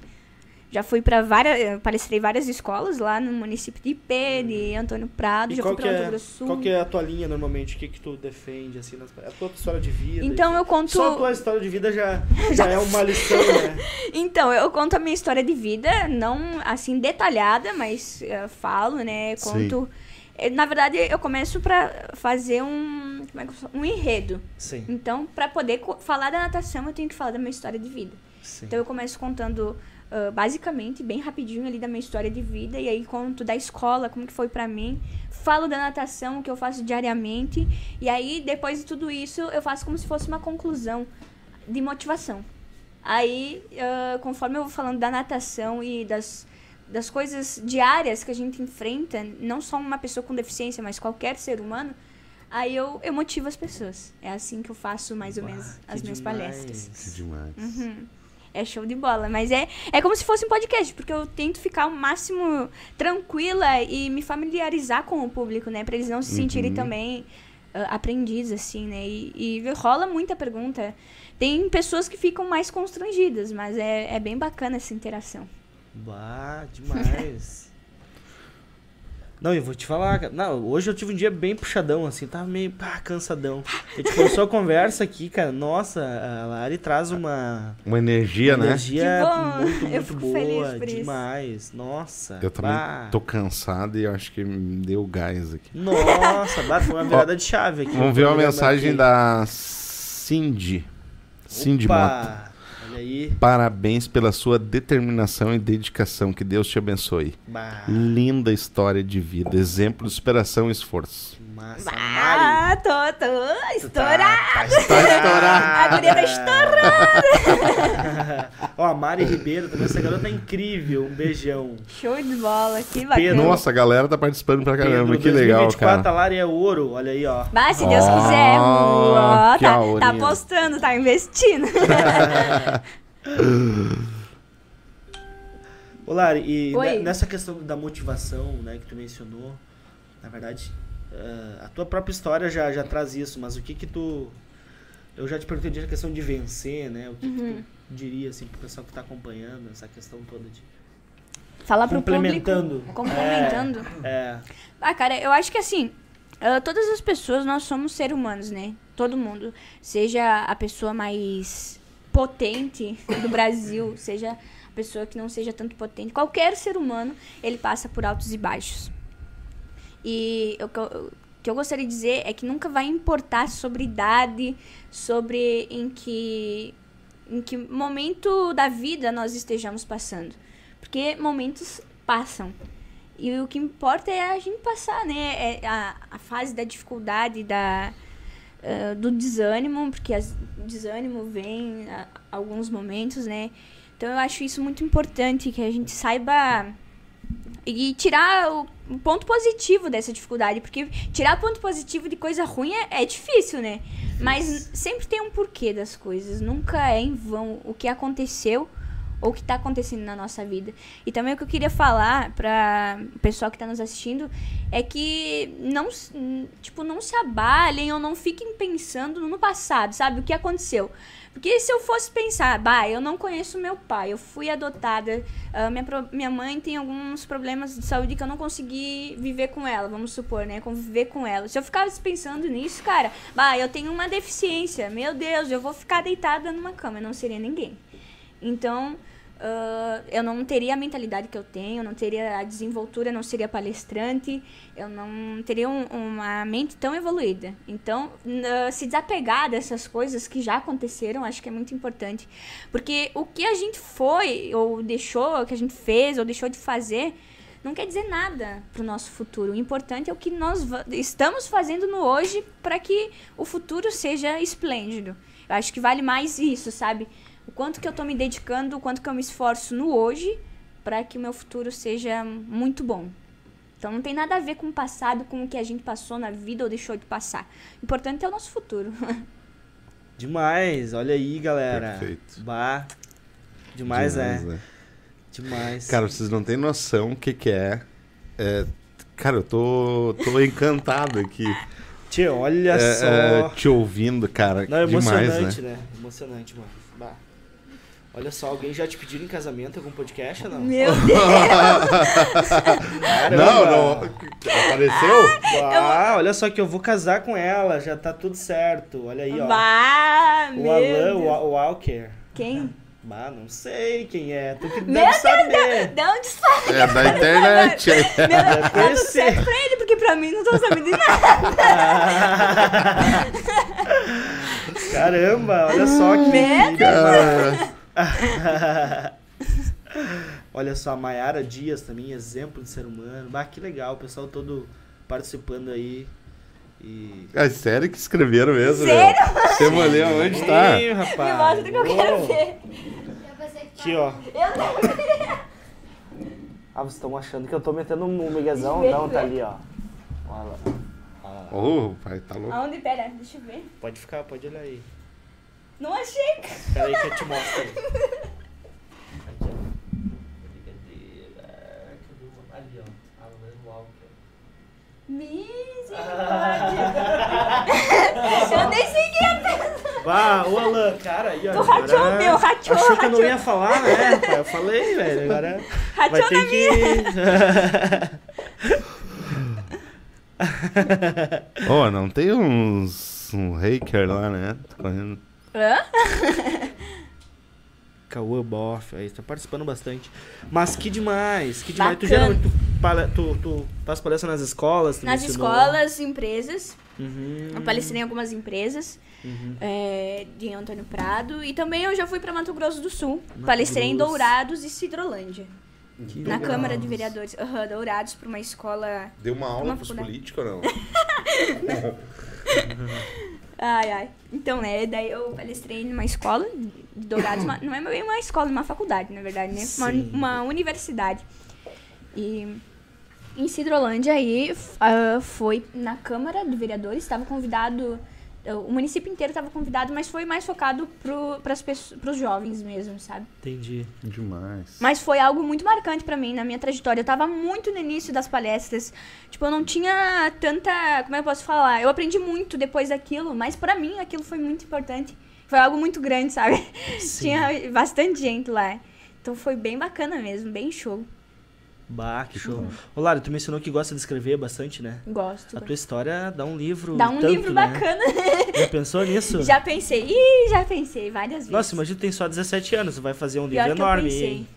Já fui pra várias. eu Palestrei várias escolas lá no município de IP, de Antônio Prado, E já fui pra Mato é, Grosso Sul. qual que é a tua linha normalmente? O que que tu defende, assim, nas... a tua história de vida? Então eu conto. Só a tua história de vida já, já é uma lição, né? Então, eu conto a minha história de vida, não assim detalhada, mas eh, falo, né? Conto. eh, Na verdade, eu começo pra fazer um, como é que eu falo? um enredo. Sim, Então, pra poder falar da natação, eu tenho que falar da minha história de vida. sim. Então, eu começo contando ah, basicamente, bem rapidinho ali da minha história de vida e aí conto da escola, como que foi pra mim. Falo da natação, o que eu faço diariamente. E aí, depois de tudo isso, eu faço como se fosse uma conclusão de motivação. Aí, ah, conforme eu vou falando da natação e das, das coisas diárias que a gente enfrenta, não só uma pessoa com deficiência, mas qualquer ser humano, aí eu, eu motivo as pessoas. É assim que eu faço mais ou menos as minhas demais. palestras. Que demais. Uhum. É show de bola, mas é, é como se fosse um podcast, porque eu tento ficar o máximo tranquila e me familiarizar com o público, né? Pra eles não se sentirem Uhum. também ah, aprendizes, assim, né? E, e rola muita pergunta. Tem pessoas que ficam mais constrangidas, mas é, é bem bacana essa interação. Bah, demais. Não, eu vou te falar, cara. Não, hoje eu tive um dia bem puxadão, assim, tava meio pá, cansadão. A gente começou a conversa aqui, cara. Nossa, a Lari traz uma Uma energia, né? energia muito, eu muito fico boa, feliz por isso. demais. Nossa. Eu também bah. tô cansado e eu acho que me deu gás aqui. Nossa, bah, foi uma virada de chave aqui. Vamos Eu ver uma mensagem aqui. da Cindy. Cindy Mota. Opa, aí. Parabéns pela sua determinação e dedicação. Que Deus te abençoe. Bah, Linda história de vida. Exemplo de superação e esforço. Massa. Mari. Ah, tô, tô tá- estourada. Tá, Tá estourado. A guria tá estourada. Ó, a Mari Ribeiro também, essa garota é incrível. Um beijão. Show de bola, que bacana. Pedro. Nossa, a galera tá participando pra caramba. Pedro, que legal, 2024, cara. a Lari é ouro, olha aí, ó. Bah, se Deus Ó, quiser. Ó, que tá, aurinha. tá apostando, tá investindo. Ô, Lari, e Oi. ne- nessa questão da motivação, né, que tu mencionou, na verdade, eh, a tua própria história já, já traz isso, mas o que que tu... Eu já te perguntei a questão de vencer, né? O que, que Uhum. tu diria, assim, pro pessoal que tá acompanhando essa questão toda de... Falar pro público. Complementando. Complementando. É, Ah, cara, eu acho que assim, ah, todas as pessoas, nós somos seres humanos, né? Todo mundo. Seja a pessoa mais potente do Brasil, seja a pessoa que não seja tanto potente. Qualquer ser humano, ele passa por altos e baixos. E o que eu, gostaria de dizer é que nunca vai importar sobre idade, sobre em que, em que momento da vida nós estejamos passando. Porque momentos passam. E o que importa é a gente passar, né? É a, a fase da dificuldade, da, ah, do desânimo, porque as- o desânimo vem a, alguns momentos, né? Então eu acho isso muito importante, que a gente saiba e tirar o, ponto positivo dessa dificuldade, porque tirar ponto positivo de coisa ruim é, é difícil, né? Mas sempre tem um porquê das coisas, nunca é em vão o que aconteceu ou o que está acontecendo na nossa vida. E também o que eu queria falar para o pessoal que está nos assistindo é que não, tipo, não se abalem ou não fiquem pensando no passado, sabe? O que aconteceu. Porque se eu fosse pensar, bah, eu não conheço meu pai, eu fui adotada, ah, minha, pro- minha mãe tem alguns problemas de saúde que eu não consegui viver com ela, vamos supor, né? Conviver com ela. Se eu ficasse pensando nisso, cara, bah, eu tenho uma deficiência, meu Deus, eu vou ficar deitada numa cama, eu não seria ninguém. Então, ah, eu não teria a mentalidade que eu tenho, não teria a desenvoltura, não seria palestrante, eu não teria um- uma mente tão evoluída. Então, ah, se desapegar dessas coisas que já aconteceram, acho que é muito importante. Porque o que a gente foi, ou deixou, o que a gente fez, ou deixou de fazer, não quer dizer nada pro nosso futuro. O importante é o que nós estamos fazendo no hoje para que o futuro seja esplêndido. Eu acho que vale mais isso, sabe? O quanto que eu tô me dedicando, o quanto que eu me esforço no hoje para que o meu futuro seja muito bom. Então não tem nada a ver com o passado, com o que a gente passou na vida ou deixou de passar. O importante é o nosso futuro. demais, olha aí, galera. Perfeito. Bah, demais, Demais, é. né? Demais. Cara, vocês não têm noção o que que é. É, Cara, eu tô, tô encantado aqui. Tchê, olha é, só. é, te ouvindo, cara. Não, é demais, emocionante, né? né? Emocionante, mano. Bah. Olha só, alguém já te pediu em casamento algum podcast ou não? Meu Deus! Caramba. Não, não. Apareceu? Ah, olha só que eu vou casar com ela, já tá tudo certo. Olha aí, ó. Bah, o meu Alan Deus. Wa- Walker. Quem? Bah, não sei quem é. Tu que Meu deve Deus, saber. De onde sai? É da internet. Meu, tá tudo certo pra ele, porque pra mim não tô sabendo de nada. Caramba, olha só que. Meu Cara, Olha só, a Mayara Dias também, exemplo de ser humano. Bah, que legal, o pessoal todo participando aí. E. é sério que escreveram mesmo? Sério? meu? Você olhou onde tá? Ih, rapaz. Me mostra que eu quero ver. Aqui, ó. Eu. Ah, vocês estão achando que eu tô metendo um miguezão? Vem, Não, tá ali, ó. Olha lá. Ô, pai, tá louco. Aonde? Pera, deixa eu ver. Pode ficar, pode olhar aí. Não achei. Pera aí que eu te mostro. O- Ali, ó. Alan Walker. Misericórdia. eu nem sei quem é. Bah, ô Alan, cara, aí, ó. Tu rachou, meu, rachou, Achou que eu não ia falar, né? pai? Eu falei, velho. Agora vai Rachou na ter que. Ô, não tem uns. um hacker lá, né? Correndo. Hã? Cauã Boff, aí tá participando bastante. Mas que demais, que demais. Tu, Bacana. geralmente, tu, tu, tu faz palestra nas escolas? tu Nas escolas, empresas. Uhum. Eu palestrei em algumas empresas Uhum. é, de Antônio Prado. E também eu já fui pra Mato Grosso do Sul. Mato palestrei em Grosso. Dourados e Cidrolândia. Que Na legal. Câmara de Vereadores. Aham, Dourados pra uma escola. Deu uma aula Uma pros faculdade. políticos ou não? Ai, ai. Então, né, daí eu palestrei numa escola de Dourados, uma- não é bem uma escola, uma faculdade, na verdade, né? Uma, uma universidade. E em Cidrolândia aí ah, foi na Câmara de Vereadores, estava convidado, o município inteiro estava convidado, mas foi mais focado para os jovens mesmo, sabe? Entendi. Demais. Mas foi algo muito marcante pra mim na minha trajetória. Eu tava muito no início das palestras. Tipo, eu não tinha tanta. Como é que eu posso falar? Eu aprendi muito depois daquilo, mas pra mim aquilo foi muito importante. Foi algo muito grande, sabe? Sim. Tinha bastante gente lá. Então foi bem bacana mesmo, bem show. Bah, que show. Ô, Lara, tu mencionou que gosta de escrever bastante, né? Gosto. A tua história dá um livro. Dá um tanto, livro né? bacana. Já pensou nisso? Já pensei. Ih, já pensei várias vezes. Nossa, imagina tu tem só 17 anos, tu vai fazer um livro Pior eu enorme. pensei. hein?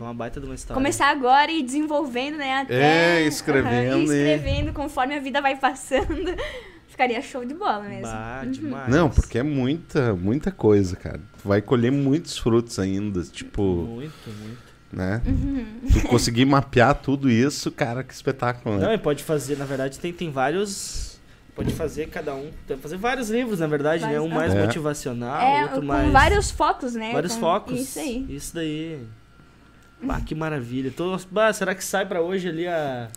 Uma baita de uma história. Começar agora e ir desenvolvendo, né? Até, É, escrevendo Aham, e- escrevendo conforme a vida vai passando. Ficaria show de bola mesmo. Bah, demais. Não, porque é muita, muita coisa, cara. Tu vai colher muitos frutos ainda, tipo, Muito, muito. Né? Uhum. Tu conseguir mapear tudo isso, cara, que espetáculo, Não, né? e pode fazer, na verdade, tem, tem vários. Pode fazer cada um. Pode fazer vários livros, na verdade, né? Um mais É. motivacional, é, outro com mais. vários focos, né? vários Com- focos. Isso aí. Isso daí. Bah, que maravilha. Tô, bah, será que sai pra hoje ali a,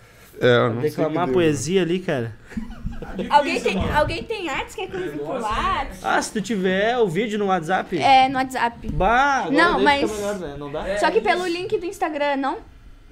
É, a não declamar deu. poesia ali, cara? Alguém tem, alguém tem artes que é coisa por lá? Ah, se tu tiver o vídeo no WhatsApp. É, no WhatsApp. Bah, Não, mas- melhor, né? Não dá? É, Só que pelo isso. link do Instagram, não?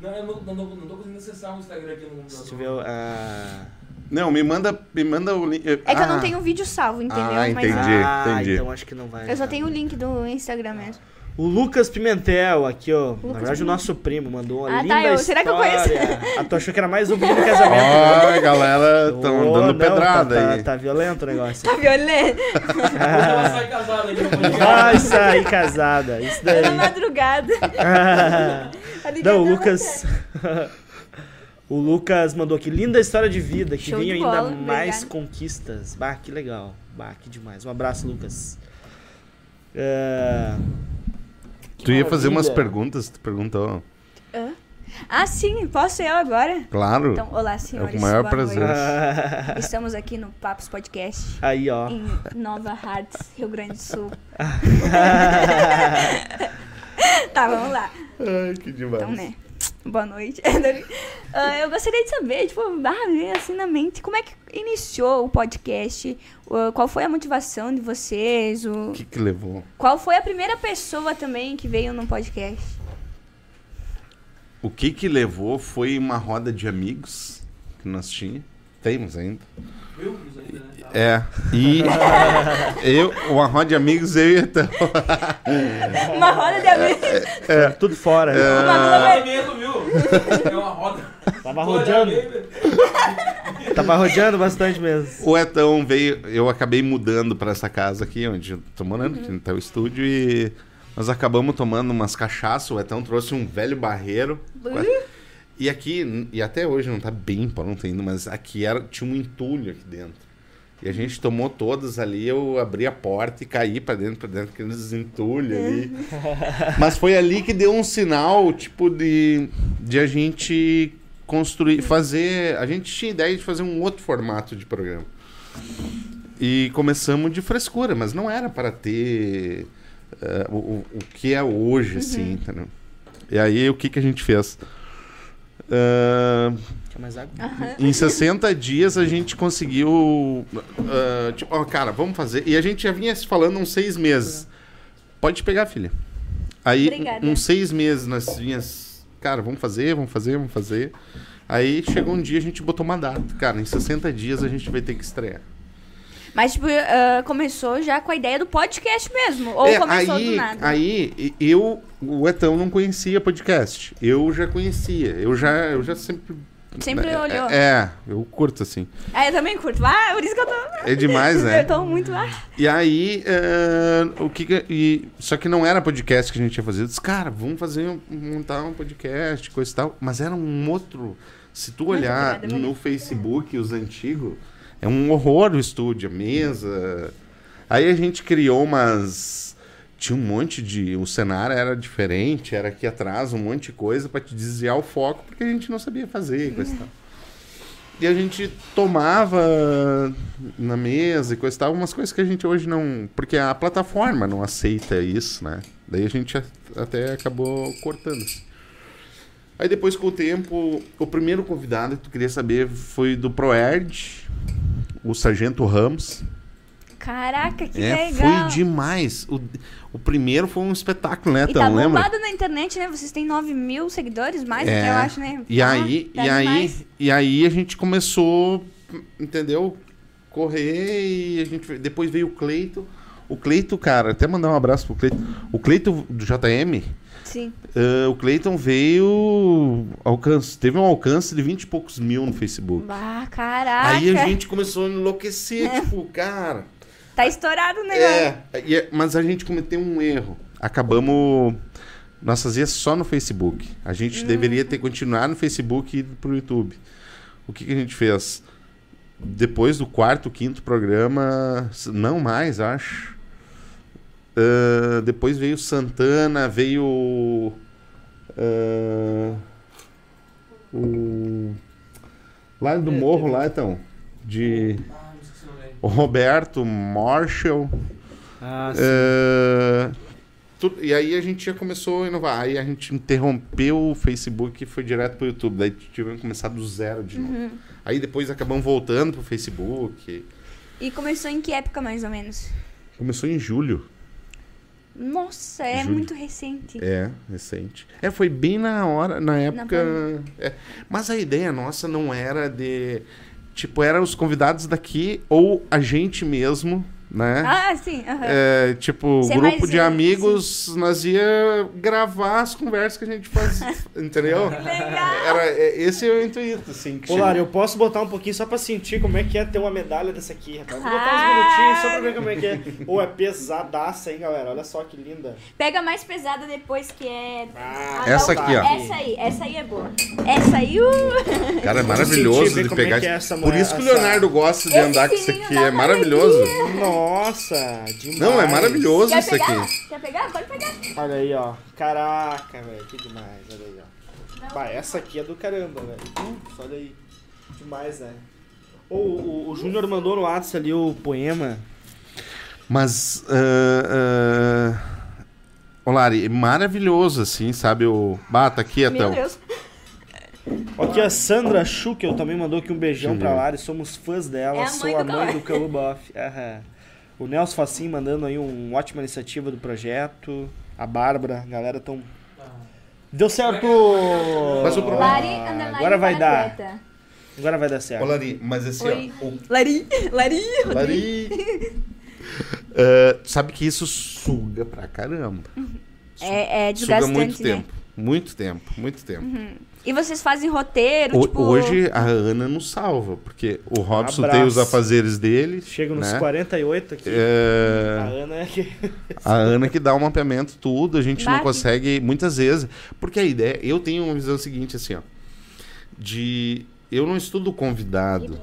Não, eu não, não, não, não tô conseguindo acessar o Instagram aqui no computador. Se tiver. Ah, Não, me manda, me manda o link. É que eu não Ah, tenho o vídeo salvo, entendeu? Ah, Mas entendi. ah, entendi. então acho que não vai. eu só tenho o link do Instagram mesmo. O Lucas Pimentel, aqui, ó. Na Lucas verdade, o nosso primo mandou uma Ah, tá, linda eu- será que eu história. Ah, tu achou que era mais um de casamento? né? Ó, a galera tão Ô, dando não, pedrada tá, aí. Tá, tá violento o negócio. Tá violento? Hoje ela sai casada podcast. Vai sair casada. Isso daí. Na madrugada. Tá ligado? Não, o Lucas. o Lucas mandou aqui. Linda história de vida. Que Show venham ainda bola, mais obrigada. conquistas. Bah, que legal. Bah, que demais. Um abraço, Lucas. É, que Tu ia fazer umas perguntas, tu perguntou. Ah, sim, posso eu agora? Claro. Então, olá, senhores. É o maior prazer. noite. Estamos aqui no Papos Podcast. Aí, ó. em Nova Hartz, Rio Grande do Sul. tá, vamos lá. Ai, que demais. Então, né? Boa noite. Ah, eu gostaria de saber, tipo, ah, assim na mente, como é que iniciou o podcast? Ah, Qual foi a motivação de vocês? O... O que que levou? Qual foi a primeira pessoa também que veio no podcast? O que que levou foi uma roda de amigos que nós tínhamos. Temos ainda. É. E eu, uma roda de amigos, eu e então. Uma roda de amigos. Tudo fora. né? Uma roda- é mesmo, É uma roda. Tava rodeando. Tava rodeando bastante mesmo. O Etão veio, eu acabei mudando pra essa casa aqui, onde eu tô morando, Uhum. que tá o estúdio, e nós acabamos tomando umas cachaças. O Etão trouxe um velho barreiro. E aqui, e até hoje não tá bem pronto ainda, mas aqui era, tinha um entulho aqui dentro. E a gente tomou todas ali, eu abri a porta e caí pra dentro, pra dentro, aqueles entulhos ali. Mas foi ali que deu um sinal, tipo, de, de a gente construir, fazer. A gente tinha ideia de fazer um outro formato de programa. E começamos de frescura, mas não era para ter eh, o, o, que é hoje, assim, entendeu? E aí o que, que a gente fez? Ah, Quer mais água? em 60 dias a gente conseguiu. ah, tipo, ó, cara, vamos fazer. E a gente já vinha se falando uns seis meses. Pode pegar, filha. Aí, Obrigada. uns seis meses nós vinhas. Cara, vamos fazer, vamos fazer, vamos fazer. Aí chegou um dia a gente botou uma data. Cara, em 60 dias a gente vai ter que estrear. Mas, tipo, ah, começou já com a ideia do podcast mesmo? Ou É, começou aí, do nada? Aí, eu, o Etão não conhecia podcast. Eu já conhecia. Eu já, eu já sempre. Sempre é, olhou. É, eu curto assim. Ah, eu também curto. Ah, por isso que eu tô... É demais, né? Eu tô muito... Ah, E aí, eh, o que, que- e, Só que não era podcast que a gente ia fazer. Eu disse, cara, vamos fazer, um- montar um podcast, coisa e tal. Mas era um outro. Se tu olhar obrigada, no Facebook, os antigos, é um horror o estúdio, a mesa. Aí a gente criou umas. Tinha um monte de. O cenário era diferente, era aqui atrás, um monte de coisa pra te desviar o foco, porque a gente não sabia fazer, coisa e tal. e a gente tomava na mesa e coisa e tal, umas coisas que a gente hoje não. Porque a plataforma não aceita isso, né? Daí a gente até acabou cortando. assim. Aí depois, com o tempo, o primeiro convidado que tu queria saber foi do Proerd, o Sargento Ramos. Caraca, que é, legal. foi demais. O, o primeiro foi um espetáculo, né, Tão? tá Lembra? bombado na internet, né? Vocês têm 9 mil seguidores, mais É. até eu acho, né? E Ah, aí, tá e aí, e aí a gente começou, entendeu? Correr e a gente depois veio o Cleito. O Cleito, cara, até mandar um abraço pro Cleito. O Cleito do JM, Sim. eh, o Cleiton veio alcance, teve um alcance de 20 e poucos mil no Facebook. Bah, caraca. Aí a gente começou a enlouquecer, tipo, cara, Tá estourado o negócio. é, e é- mas a gente cometeu um erro. Acabamos. Nós fazíamos só no Facebook. A gente deveria ter continuado no Facebook e ido pro YouTube. O que, que a gente fez? Depois do quarto, quinto programa, não mais, acho. Ah, depois veio Santana, veio. ah, o. Lá do morro, lá então. De. Roberto Marshall. Ah, sim. É, tu- e aí a gente já começou a inovar. Aí a gente interrompeu o Facebook e foi direto pro YouTube. Daí tivemos que começar do zero de novo. Uhum. Aí depois acabamos voltando pro Facebook. E começou em que época, mais ou menos? Começou em julho. Nossa, é Júlio. muito recente. É, recente. É, foi bem na hora, na época. é. Mas a ideia nossa não era de. Tipo, eram os convidados daqui ou a gente mesmo, né? Ah, sim. aham. É, tipo, Ser grupo de amigos, nós ia gravar as conversas que a gente fazia, entendeu? Legal. Era, é, esse é o intuito, assim. Que Ô, Lara, eu posso botar um pouquinho só pra sentir como é que é ter uma medalha dessa aqui, rapaz. Vou botar uns Claro. minutinhos só pra ver como é que é. Ô, é pesadaça, hein, galera? Olha só que linda. Pega mais pesada depois que é. Ah, Essa não, aqui, ó. Essa aí, essa aí é boa. Essa aí, uh... Cara, é maravilhoso de é pegar. é essa Por isso que o Leonardo gosta de Esse andar com isso aqui. É maravilhoso. Nossa, demais. Não, é maravilhoso Quer isso pegar? aqui. Quer pegar? Pode pegar. Olha aí, ó. Caraca, velho, que demais. Olha aí, ó. Bah, essa aqui é do caramba, velho. Putz, olha aí. Demais, né? Ô, o, o Júnior mandou no WhatsApp ali o poema. Mas. ah, ah, Ô, Lari, é maravilhoso, assim, sabe? O. Bata aqui, Meu então. Deus. Aqui a Sandra Schukel também mandou aqui um beijão eu pra. Lari. Somos fãs dela. É a Sou a mãe do Calu Boff. Aham. O Nelson Facim mandando aí um ótima iniciativa do projeto. A Bárbara, a galera tão. Deu certo! Mas o problema- Lari, Agora vai dar. Agora vai dar certo. Ô, Lari, mas assim, Oi. ó. o Lari, Lari. Lari. Ah, sabe que isso suga pra caramba. É, é Suga desgastante, muito né? tempo. Muito tempo, muito tempo. E vocês fazem roteiro, Ho- tipo... Hoje a Ana nos salva, porque o Robson Abraço. tem os afazeres dele. Chega nos né? 48 aqui. A É, Ana é que. a Ana que dá o mapeamento, tudo, a gente não Bate. consegue muitas vezes. Porque a ideia, eu tenho uma visão seguinte, assim, ó. De. Eu não estudo convidado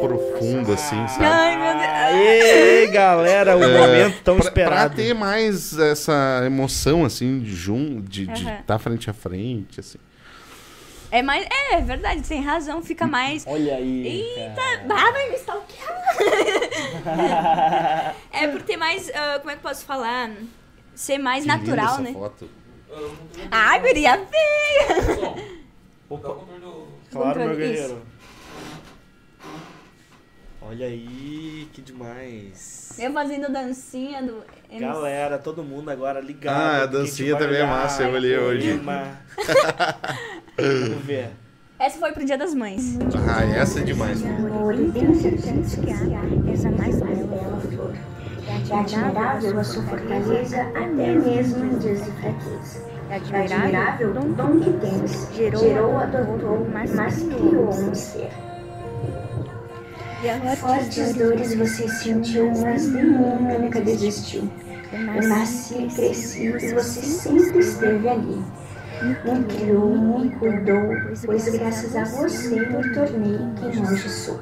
profundo, assim, sabe? Ai, meu Deus. Aê, galera, o momento tão É, Pra, pra esperado. ter mais essa emoção, assim, de jun, de estar Aham. tá frente a frente, assim. É mais... É, é verdade, tem razão. Fica mais... Olha aí. Eita, cara. ah, vai me stalkear. é por ter mais... ah, como é que eu posso falar? Ser mais Que linda natural, essa né? foto. Eu não tô Ai, guria feia. Som. Opa. Claro, meu guerreiro. Olha aí, que demais. Eu fazendo dancinha do... MC. Galera, todo mundo agora ligado. Ah, a dancinha também é olhar massa, eu o olhei hoje. Vamos ver. Essa foi pro Dia das Mães. Ah, essa é demais. amor e tenho certeza que há és a mais bela flor. É admirável a sua fortaleza até mesmo em dias de fraqueza. É admirável o dom que tens, gerou, adotou, mas criou um ser. Fortes dores você sentiu, mas mim nunca desistiu. Eu nasci e cresci e você sempre esteve ali. Me criou, me cuidou, pois graças a você me tornei quem hoje sou.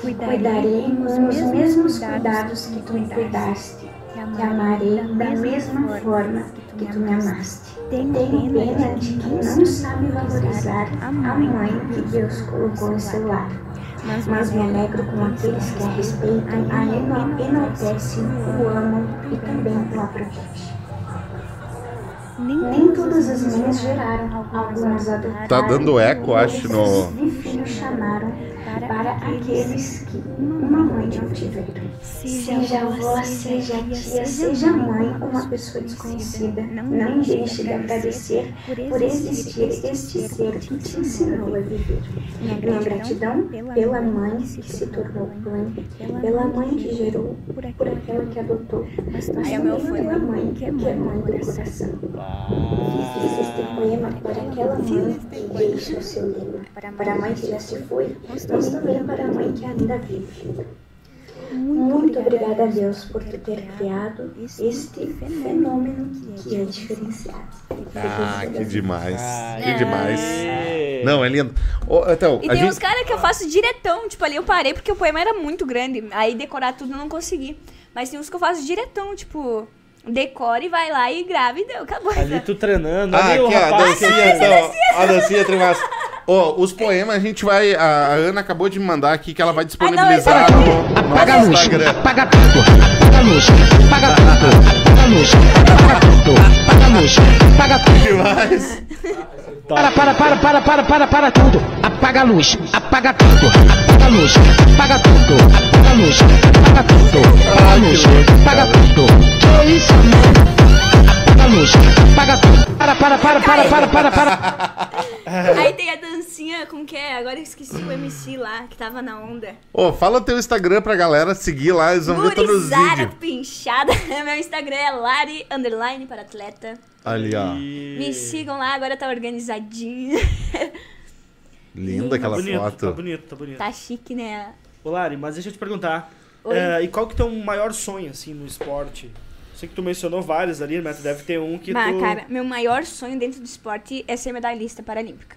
Cuidarei com os mesmos cuidados que tu me cuidaste. te amarei da mesma forma que tu me amaste. Tenho pena de quem não sabe valorizar a mãe que Deus colocou em seu lar. Mas me alegro com aqueles que a respeitam, a enaltecem, o amam e também o protegem. Nem todas as mães geraram, algumas adotaram. Tá dando eco, acho, no- De filhos chamaram para aqueles que uma mãe não tiveram. Seja avó, seja tia, seja mãe, uma pessoa desconhecida, não deixe de agradecer por existir este ser que te ensinou a viver. Minha gratidão pela mãe que se tornou mãe, pela mãe que gerou, por aquela que adotou, mas Aí é o meu também pela mãe que é mãe do coração. Fiz este poema para aquela mãe que deixa o seu livro, para a mãe que já se foi, também para a mãe que ainda vive. Muito obrigada a Deus por tu ter criado este fenômeno que é diferenciado. Ah, que demais. Ai, Que demais. ai. Não, é lindo. Ô, então, E a tem gente... uns caras que eu faço diretão, tipo, ali eu parei porque o poema era muito grande. Aí decorar tudo eu não consegui. Mas tem uns que eu faço diretão, tipo, decora e vai lá e grava e deu, acabou. Ali tu treinando, Ah, ali o aqui, ó, a dancinha, então, a dancinha Ó, os poemas a gente vai. A, Ana acabou de me mandar aqui que ela vai disponibilizar Ah, não, no, no Apaga luz, Instagram. apaga tudo, apaga luz, apaga tudo, apaga luz, apaga tudo, apaga luz, apaga tudo. Demais. Para, para, para, para, para, para, para tudo. Apaga a luz, apaga tudo, apaga a luz, apaga tudo, apaga a luz, apaga tudo, apaga a luz, apaga tudo. Que isso, amor? Apaga a luz, apaga tudo. Para, para, para, para, para, para, para. Aí tem a dancinha, como que é? Agora eu esqueci o MC lá, que tava na onda. Ô, fala teu Instagram pra galera seguir lá, eles vão ver todos os vídeos. pinchada. Meu Instagram é Lari, underline para atleta. Ali, ó. Me sigam lá, agora tá organizadinho. Linda Tá aquela bonito, tá foto. bonito, tá bonito. tá chique, né? Ô, Lari, mas deixa eu te perguntar. É, e qual que é o teu maior sonho, assim, no esporte? Sei que tu mencionou vários ali, mas tu deve ter um que Mas, tu... cara, meu maior sonho dentro do esporte é ser medalhista paralímpica.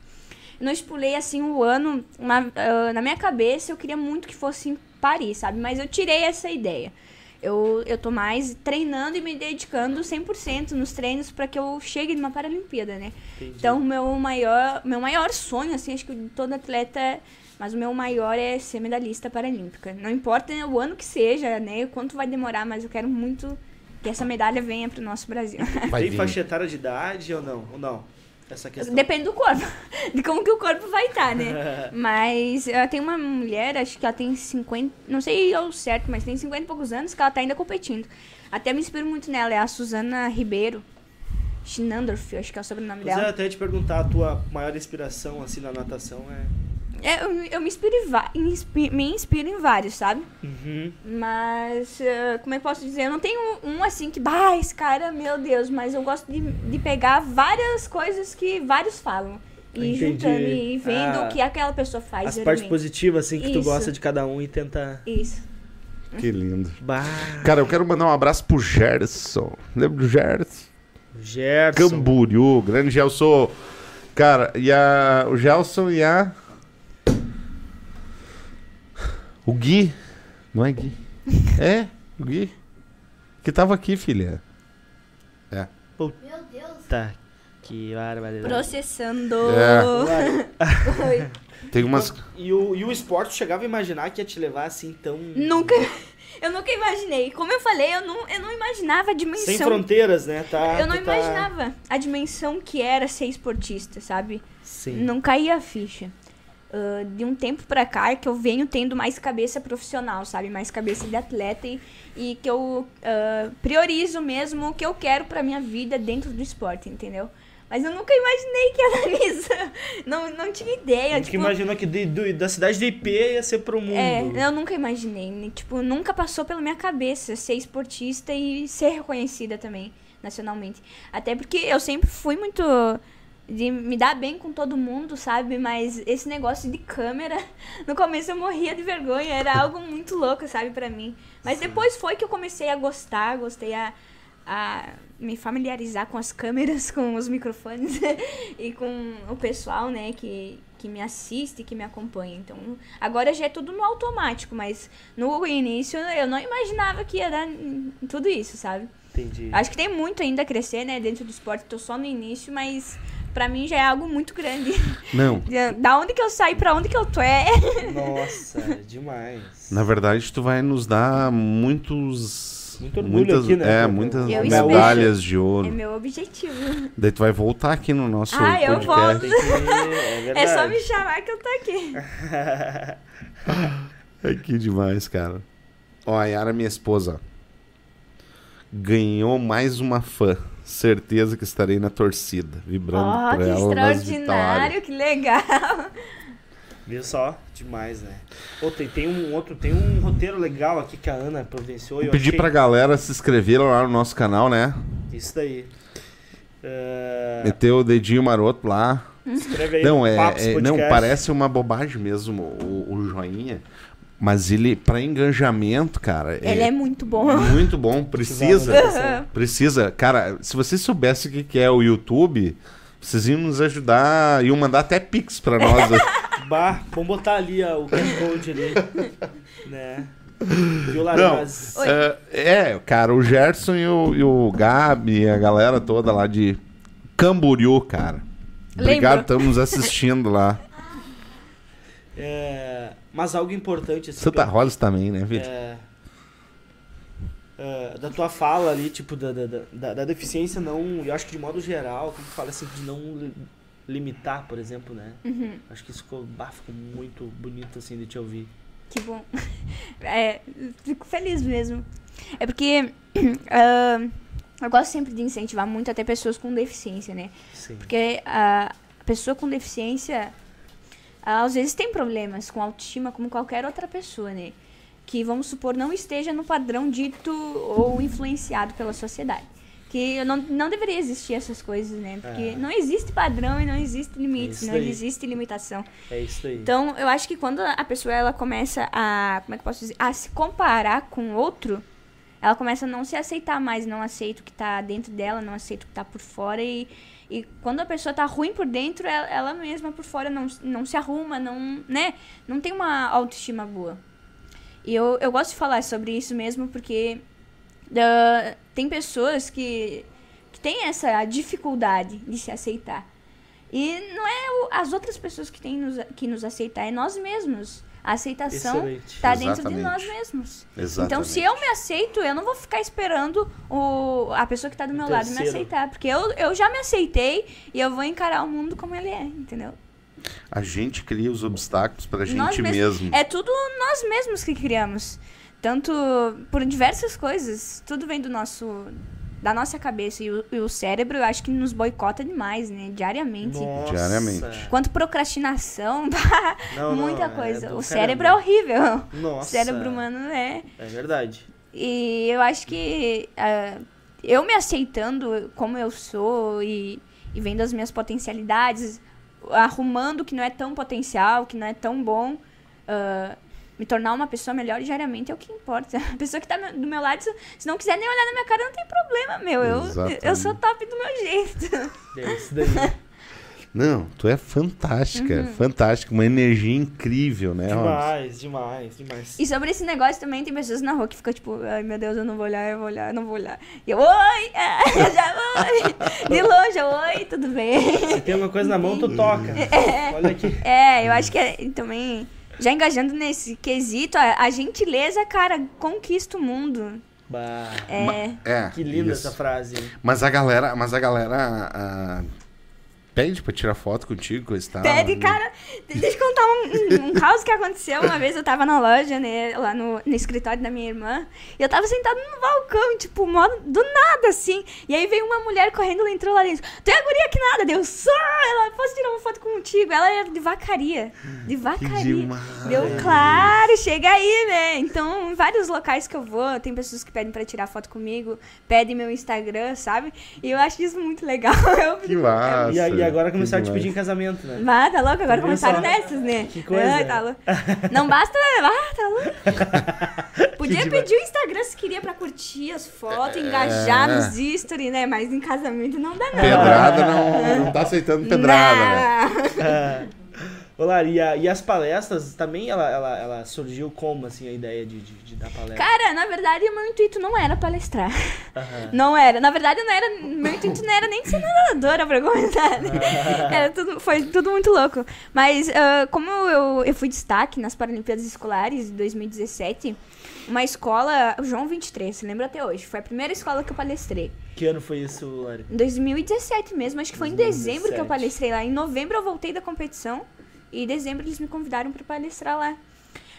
Eu não estipulei, assim, o ano. uma- ah, na minha cabeça, eu queria muito que fosse em Paris, sabe? Mas eu tirei essa ideia. Eu, eu tô mais treinando e me dedicando 100% nos treinos para que eu chegue numa Paralimpíada, né? Entendi. Então, meu maior, meu maior sonho, assim, acho que de todo atleta, mas o meu maior é ser medalhista paralímpica. Não importa o ano que seja, né? Quanto vai demorar, mas eu quero muito que essa medalha venha pro nosso Brasil. Vai Tem faixa etária de idade ou não? Ou não? Essa questão. Depende do corpo, de como que o corpo vai estar, né? Mas eu tenho uma mulher, acho que ela tem 50, não sei ao certo, mas tem 50 e poucos anos que ela tá ainda competindo. Até me inspiro muito nela, é a Suzana Ribeiro. Schnandorf, acho que é o sobrenome Mas eu dela. até te perguntar, a tua maior inspiração, assim, na natação é... É, eu, eu me, inspiro em inspi- me inspiro em vários, sabe? Uhum. Mas, eh, como é que eu posso dizer? Eu não tenho um assim que, bah, esse cara, meu Deus, mas eu gosto de, de pegar várias coisas que vários falam. E Entendi. juntando e vendo Ah, o que aquela pessoa faz. As partes positivas, assim, que tu Isso. gosta de cada um e tenta... Isso. Que lindo. Bah, Cara, eu quero mandar um abraço pro Gerson. Lembra do Gerson? Gerson. Camboriú, grande Gelson. Cara, e a, o Gelson e a. O Gui. Não é Gui? É, o Gui. Que tava aqui, filha. É. Tá, que barbaridade. Processando. É. Oi. Tem umas. E o, e o esporte chegava a imaginar que ia te levar assim tão... Nunca. Eu nunca imaginei. Como eu falei, eu não, eu não imaginava a dimensão. Sem fronteiras, né? Tá, Eu não tá- imaginava a dimensão que era ser esportista, sabe? Sim. Não caía a ficha. Ah, de um tempo pra cá que eu venho tendo mais cabeça profissional, sabe? Mais cabeça de atleta e, e que eu ah, priorizo mesmo o que eu quero pra minha vida dentro do esporte, entendeu? Mas eu nunca imaginei que era isso. Não, não tinha ideia. Nunca tipo, imaginou que de- do- da cidade de IP ia ser pro mundo. é, eu nunca imaginei. né? Tipo, nunca passou pela minha cabeça ser esportista e ser reconhecida também nacionalmente. Até porque eu sempre fui muito de me dar bem com todo mundo, sabe? Mas esse negócio de câmera, no começo eu morria de vergonha, era algo muito louco, sabe, pra mim. Mas depois foi que eu comecei a gostar, gostei a, a me familiarizar com as câmeras, com os microfones e com o pessoal, né, que, que me assiste, que me acompanha. Então, agora já é tudo no automático, mas no início eu não imaginava que ia dar tudo isso, sabe? Entendi. Acho que tem muito ainda a crescer, né, dentro do esporte. Tô só no início, mas pra mim já é algo muito grande. Não, Da onde que eu saí, pra onde que eu tô, é... Nossa, é demais. na verdade tu vai nos dar muitos... Muito orgulho muitas, aqui, né, É, muitas Eu medalhas de É ouro. meu objetivo. Daí tu vai voltar aqui no nosso Ah, eu podcast. Tem que... É verdade. É só me chamar que eu tô aqui. É que demais, cara. Ó, a Yara, minha esposa, ganhou mais uma fã. Certeza que estarei na torcida, vibrando Ó, por que ela nas vitórias. extraordinário, que legal. Viu só? Demais, né? Pô, tem, tem um outro, tem um roteiro legal aqui que a Ana providenciou. Vou eu pedir achei- pra galera se inscrever lá no nosso canal, né? Isso daí. É, Meter o dedinho maroto lá. Escreve aí. Não, é, é- não, parece uma bobagem mesmo o, o joinha. Mas ele, pra engajamento, cara, Ele é muito bom. muito bom. Precisa. Precisava Precisa. Cara, se vocês soubessem o que é o YouTube, vocês iam nos ajudar, iam mandar até pix pra nós. Bah, vamos botar ali ó, o QR Code ali. né? Não. Oi. É, é, cara, o Gerson e o, e o Gabi, a galera toda lá de Camboriú, cara. Obrigado, estamos assistindo lá. é, mas algo importante assim. Santa Rosa também, né, Vitor? é, é, da tua fala ali, tipo, da, da, da, da deficiência não. Eu acho que de modo geral, como tu fala assim, de não li- limitar, por exemplo, né? Uhum. Acho que isso ficou, bah, ficou muito bonito assim de te ouvir. Que bom. É, fico feliz mesmo. É porque ah, eu gosto sempre de incentivar muito até pessoas com deficiência, né? Sim. Porque a pessoa com deficiência às vezes tem problemas com autoestima como qualquer outra pessoa, né? Que vamos supor não esteja no padrão dito ou influenciado pela sociedade. Que não, não deveria existir essas coisas, né? Porque É. não existe padrão e não existe limites, Isso não daí. existe limitação. É isso aí. Então, eu acho que quando a pessoa ela começa a, como é que posso dizer, a se comparar com outro, ela começa a não se aceitar mais, não aceita o que tá dentro dela, não aceita o que tá por fora e, e quando a pessoa tá ruim por dentro, ela, ela mesma por fora não, não se arruma, não, né? Não tem uma autoestima boa. E eu, eu gosto de falar sobre isso mesmo porque ah, tem pessoas que, que têm essa dificuldade de se aceitar. E não é o- as outras pessoas que têm nos, que nos aceitar, é nós mesmos. A aceitação Excelente. tá dentro de nós mesmos. Exatamente. Então, se eu me aceito, eu não vou ficar esperando o, a pessoa que tá do meu lado me terceiro. aceitar. Porque eu, eu já me aceitei e eu vou encarar o mundo como ele é, entendeu? A gente cria os obstáculos pra Nós gente mesmos- mesmo. É tudo nós mesmos que criamos. Tanto por diversas coisas. Tudo vem do nosso. Da nossa cabeça. E o, e o cérebro, eu acho que nos boicota demais, né? Diariamente. Nossa. Diariamente. Quanto procrastinação, Não, não, muita é coisa. do o cérebro é horrível. Nossa. O cérebro humano é. É verdade. E eu acho que ah, eu me aceitando como eu sou e, e vendo as minhas potencialidades, arrumando o que não é tão potencial, que não é tão bom, ah, me tornar uma pessoa melhor diariamente é o que importa. A pessoa que tá do meu lado, se, não quiser nem olhar na minha cara, não tem problema, meu. Eu, Exatamente. eu sou top do meu jeito. É isso daí. Não, tu é fantástica, Uhum. fantástica, uma energia incrível, né, demais, demais, demais. E sobre esse negócio também, tem pessoas na rua que ficam tipo, ai meu Deus, eu não vou olhar, eu vou olhar, eu não vou olhar. E eu, oi, ah, já oi. De longe, eu, oi, tudo bem? Se tem alguma coisa na mão, tu toca. Olha aqui. É, eu acho que é, também, já engajando nesse quesito, a, a gentileza, cara, conquista o mundo. Bah, É, É, que linda isso. essa frase. Mas a galera, mas a galera ah, pede pra tirar foto contigo, coisa e tal. Pede, né? cara. Deixa eu contar um, um, caos que aconteceu. Uma vez eu tava na loja, né? Lá no, no escritório da minha irmã. E eu tava sentada no balcão, tipo, modo, do nada, assim. E aí veio uma mulher correndo, ela entrou lá dentro. Tu é a guria que nada? Deu só! Ela, posso tirar uma foto contigo? Ela era de vacaria. De vacaria. Deu claro, chega aí, né? Então, em vários locais que eu vou, tem pessoas que pedem pra tirar foto comigo, pedem meu Instagram, sabe? E eu acho isso muito legal. Eu Que massa. E a, e E agora começaram a te pedir em casamento, né? Ah, tá louco? Agora começaram só? nessas, né? Que coisa. Ai, tá louco. Não basta. Ah, tá louco. Podia pedir o Instagram se queria pra curtir as fotos, engajar nos stories, né? Mas em casamento não dá, não. Pedrada não, não tá aceitando pedrada, né? Não. Ô, Lari, e, a- e as palestras também, ela, ela, ela surgiu como, assim, a ideia de, de, de dar palestra? Cara, na verdade, o meu intuito não era palestrar. Aham. Não era. Na verdade, não era. Meu intuito não era nem ser nadadora pra começar. né? Era tudo, foi tudo muito louco. Mas, ah, como eu, eu fui destaque nas Paralimpíadas Escolares de 2017, uma escola, o João 23, se lembra até hoje, foi a primeira escola que eu palestrei. Que ano foi isso, Lari? Em 2017 mesmo, acho que foi em 2017. dezembro que eu palestrei lá. Em novembro eu voltei da competição e em dezembro eles me convidaram pra palestrar lá.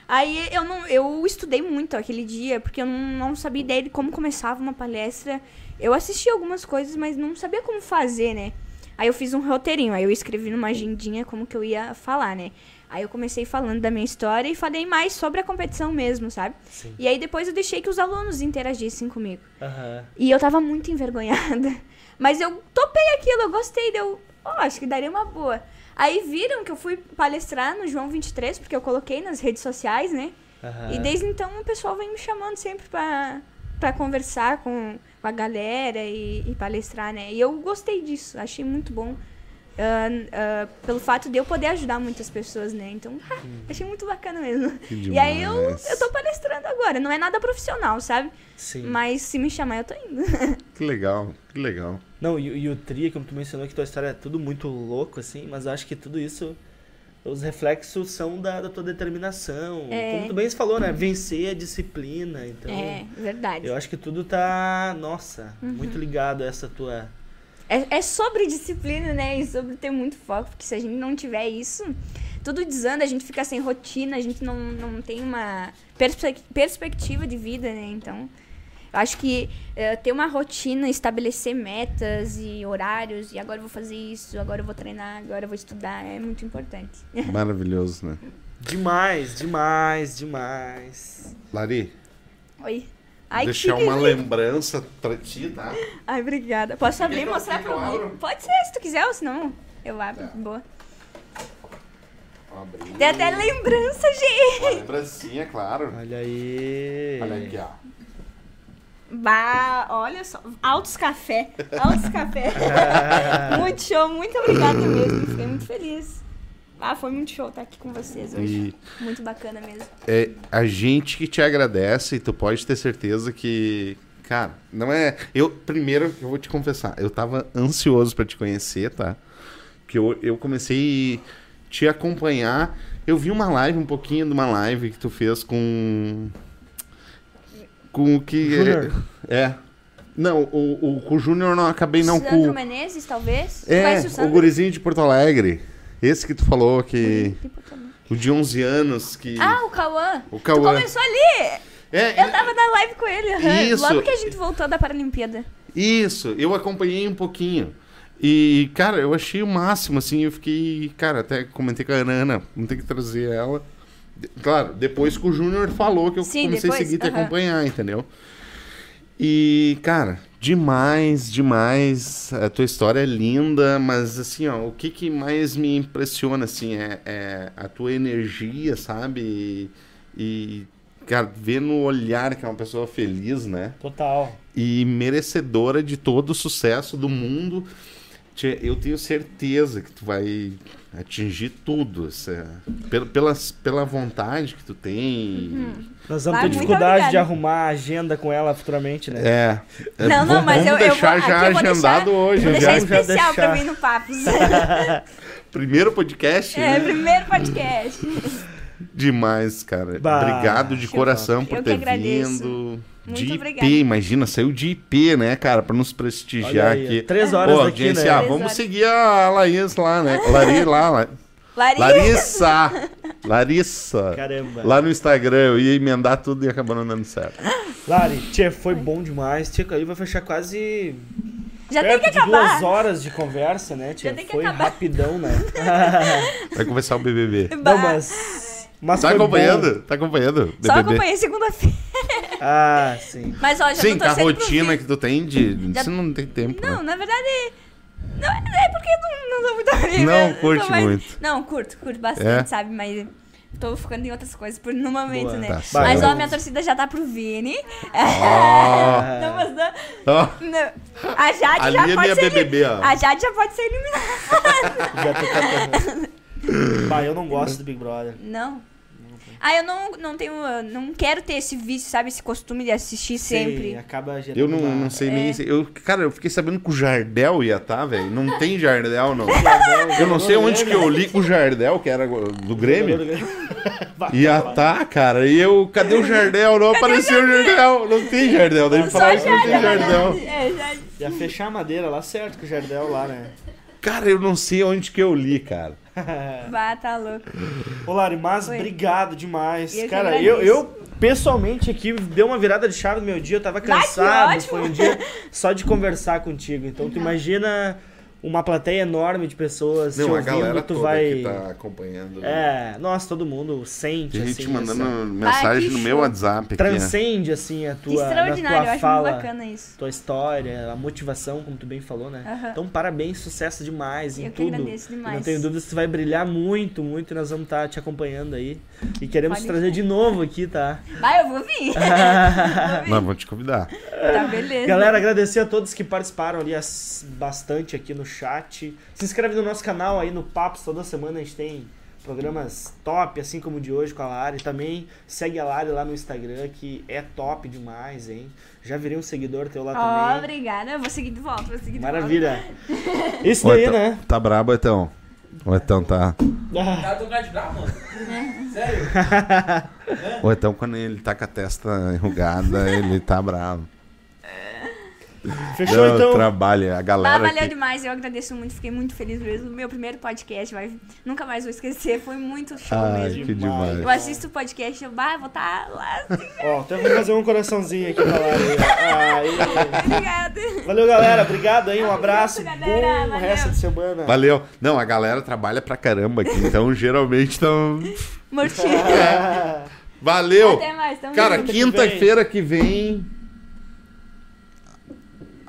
Aí eu não, eu estudei muito aquele dia, porque eu não, não sabia ideia de como começava uma palestra. Eu assisti algumas coisas, mas não sabia como fazer, né? Aí eu fiz um roteirinho, aí eu escrevi numa agendinha como que eu ia falar, né? Aí eu comecei falando da minha história e falei mais sobre a competição mesmo, sabe? Sim. E aí depois eu deixei que os alunos interagissem comigo. Aham. E eu tava muito envergonhada. Mas eu topei aquilo, eu gostei, deu. Ó, acho que daria uma boa. Aí viram que eu fui palestrar no João 23, porque eu coloquei nas redes sociais, né? Aham. E desde então o pessoal vem me chamando sempre pra, pra conversar com, com a galera e, e palestrar, né? E eu gostei disso, achei muito bom. ah, ah, pelo fato de eu poder ajudar muitas pessoas, né? Então, ah, achei muito bacana mesmo. E aí eu, eu tô palestrando agora. Não é nada profissional, sabe? Sim. Mas se me chamar, eu tô indo. Que legal, que legal. Não, e, e o Tri, como tu mencionou, que tua história é tudo muito louco, assim, mas eu acho que tudo isso, os reflexos são da, da tua determinação. É. Como tu bem falou, né? Vencer a disciplina. Então, É, verdade. eu acho que tudo tá, nossa, Uhum. muito ligado a essa tua. É, é sobre disciplina, né? E sobre ter muito foco, porque se a gente não tiver isso, tudo desanda, a gente fica sem rotina, a gente não, não tem uma perspe- perspectiva de vida, né? Então, acho que eh, ter uma rotina, estabelecer metas e horários, e agora eu vou fazer isso, agora eu vou treinar, agora eu vou estudar, é muito importante. Maravilhoso, né? Demais, demais, demais. Lari, Oi. Ai, deixar que uma lindo. lembrança pra ti, tá? Ai, obrigada. Posso abrir e mostrar pra abro? Pode ser, se tu quiser, ou senão eu abro. Tá. Boa. Abri. Tem até lembrança, gente. Uma lembrancinha, claro. Olha aí. Olha aqui, ó. Bah, olha só. Altos café. Altos café. muito show. Muito obrigada mesmo. Fiquei muito feliz. Ah, foi muito show estar aqui com vocês hoje. Muito bacana mesmo. É a gente que te agradece e tu pode ter certeza que, cara, não é. Eu, primeiro, eu vou te confessar, eu tava ansioso pra te conhecer, tá? Que eu, eu comecei a te acompanhar. Eu vi uma live, um pouquinho de uma live que tu fez com. Com o que. Júnior. É. Não, o, o, com o Júnior não acabei não Sandro com. Menezes, talvez? É, o o Sandro? gurizinho de Porto Alegre. Esse que tu falou que. O de 11 anos que. Ah, o Cauã. O Tu Cauã. começou ali. É, Eu tava na live com ele. Isso. Logo que a gente voltou da Paralimpíada. Isso, eu acompanhei um pouquinho. E, cara, eu achei o máximo, assim, eu fiquei. Cara, até comentei com a Ana, vamos ter que trazer ela. Claro, depois que o Júnior falou que eu Sim, comecei a depois, seguir e te aham. acompanhar, entendeu? E, cara, demais, demais. A tua história é linda, mas assim, ó, o que, que mais me impressiona, assim, é, é a tua energia, sabe? E, e, cara, ver no olhar que é uma pessoa feliz, né? Total. e merecedora de todo o sucesso do mundo. Eu tenho certeza que tu vai atingir tudo. essa- pela, pelas- pela vontade que tu tem. Nós vamos ter dificuldade de arrumar a agenda com ela futuramente, né? É. É, Não, não, vamos- mas eu, vamos eu vou, deixar já eu vou agendado deixar, hoje. Vou já. deixar já especial pra deixar. mim no Papos. Primeiro podcast. é, né? primeiro podcast. Demais, cara. Bah, Obrigado de coração por Eu que ter agradeço. vindo. Muito de obrigada. IP, imagina, saiu de IP, né, cara, pra nos prestigiar aí, aqui. Três horas Ô, daqui, audiência, né? ah, vamos horas. seguir a Laís lá, né? Lari lá, lá. Larissa. Larissa! Larissa! Caramba. Lá no Instagram eu ia emendar tudo e acabou não dando certo. Lari, tchê, foi bom demais. Tchê, aí vai fechar quase Já tem perto que de acabar. duas horas de conversa, né, tchê? Já tem que Foi acabar. rapidão, né? Vai começar o BBB. Não, mas... Mas Tá foi bom. acompanhando? Tá acompanhando? Só BBB? acompanhei segunda-feira. Ah, sim. Mas ó, já Sim, tô com a rotina que tu tem de. Já- Você não tem tempo. Não, né? na verdade, Não, é porque eu não, não sou muito amiga. Não sou curte mais- muito. Não, curto, curto bastante, É? sabe? Mas tô ficando em outras coisas por no momento, Boa. né? Tá mas ó, minha torcida já tá pro Vini. Ó. não, mas não, Ó, não. A Jade Ali já é pode ser BBB, ó. A Jade já pode ser eliminada. Já tô catando. Bah, eu não gosto do Big Brother. Não. Ah, eu não, não tenho. eu Não quero ter esse vício, sabe? Esse costume de assistir sempre. Acaba gerando eu não, uma- não sei É. nem. Eu, cara, eu fiquei sabendo que o Jardel ia estar, velho. Não tem Jardel, não. Eu não sei onde que eu li com o Jardel, que era do Grêmio. Ia tá, cara. E eu, cadê o Jardel? Não apareceu o Jardel. Não tem Jardel. Daí me falaram que não tem Jardel. É, Jade. Ia fechar a madeira lá certo com o Jardel lá, né? Cara, eu não sei onde que eu li, cara. Bah, tá louco. Ô, Lari, mas Oi. obrigado demais. Eu Cara, eu, eu pessoalmente aqui deu uma virada de chave no meu dia, eu tava cansado. ótimo. Foi um dia só de conversar contigo. Então tu imagina uma plateia enorme de pessoas te Não, a ouvindo, galera tu toda vai. que tá acompanhando. É, nossa, todo mundo sente, Tem gente assim, mandando essa- mensagem que no meu. WhatsApp aqui. né? Transcende, assim, a tua, extraordinário, eu tua acho fala, muito bacana isso. tua história, a motivação, como tu bem falou, né? Aham. Então, parabéns, sucesso demais em Eu que tudo. agradeço Eu demais. não tenho dúvidas que tu vai brilhar muito, muito e nós vamos estar te acompanhando aí. E queremos Pode te trazer de novo aqui, tá? Vai, eu vou vir. Não, vou te convidar. tá, beleza. Galera, agradecer a todos que participaram ali as- bastante aqui no chat. Se inscreve no nosso canal aí no Papos, toda semana a gente tem programas top, assim como o de hoje com a Lari. Também segue a Lari lá no Instagram, que é top demais, hein? Já virei um seguidor teu lá Ó, também. obrigada. Eu vou seguir de volta, vou seguir de Maravilha. Isso Ô, daí, Etão, né? Tá brabo, Etão? O Etão tá. Ah, de bravo, mano. Sério? O Etão, quando ele tá com a testa enrugada, ele tá bravo. Fechou Não, então. trabalha, a Ah, galera. valeu aqui- demais, eu agradeço muito, fiquei muito feliz mesmo. Meu primeiro podcast, vai, nunca mais vou esquecer, foi muito show Ai, mesmo. que demais. Eu assisto o podcast, eu bah, vou estar lá. assim, Ó, até vou fazer um coraçãozinho aqui pra Lari. Aí. Obrigada. Valeu, galera. Obrigado aí. Um abraço. Galera. Bom Valeu. resto de semana. Valeu. Não, a galera trabalha pra caramba aqui, então geralmente estão. Mortinho. Valeu! Até mais, tamo Cara, quinta-feira que vem.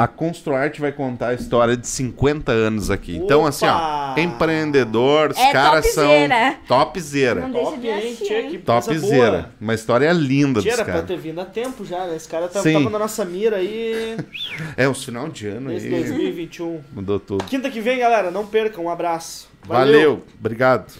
A Construarte vai contar a história de 50 anos aqui. Então, assim, ó, Opa! empreendedor, os É caras são topzera. topzera. Não deixa Top, de hein? que Topzera. boa. Uma história linda Tia, dos era pra caras. ter vindo há tempo já, né? Esse cara tá, Sim. tava na nossa mira aí É, os final de ano desde aí 2021. mudou tudo. Quinta que vem, galera. Não percam. Um abraço. Valeu. Obrigado.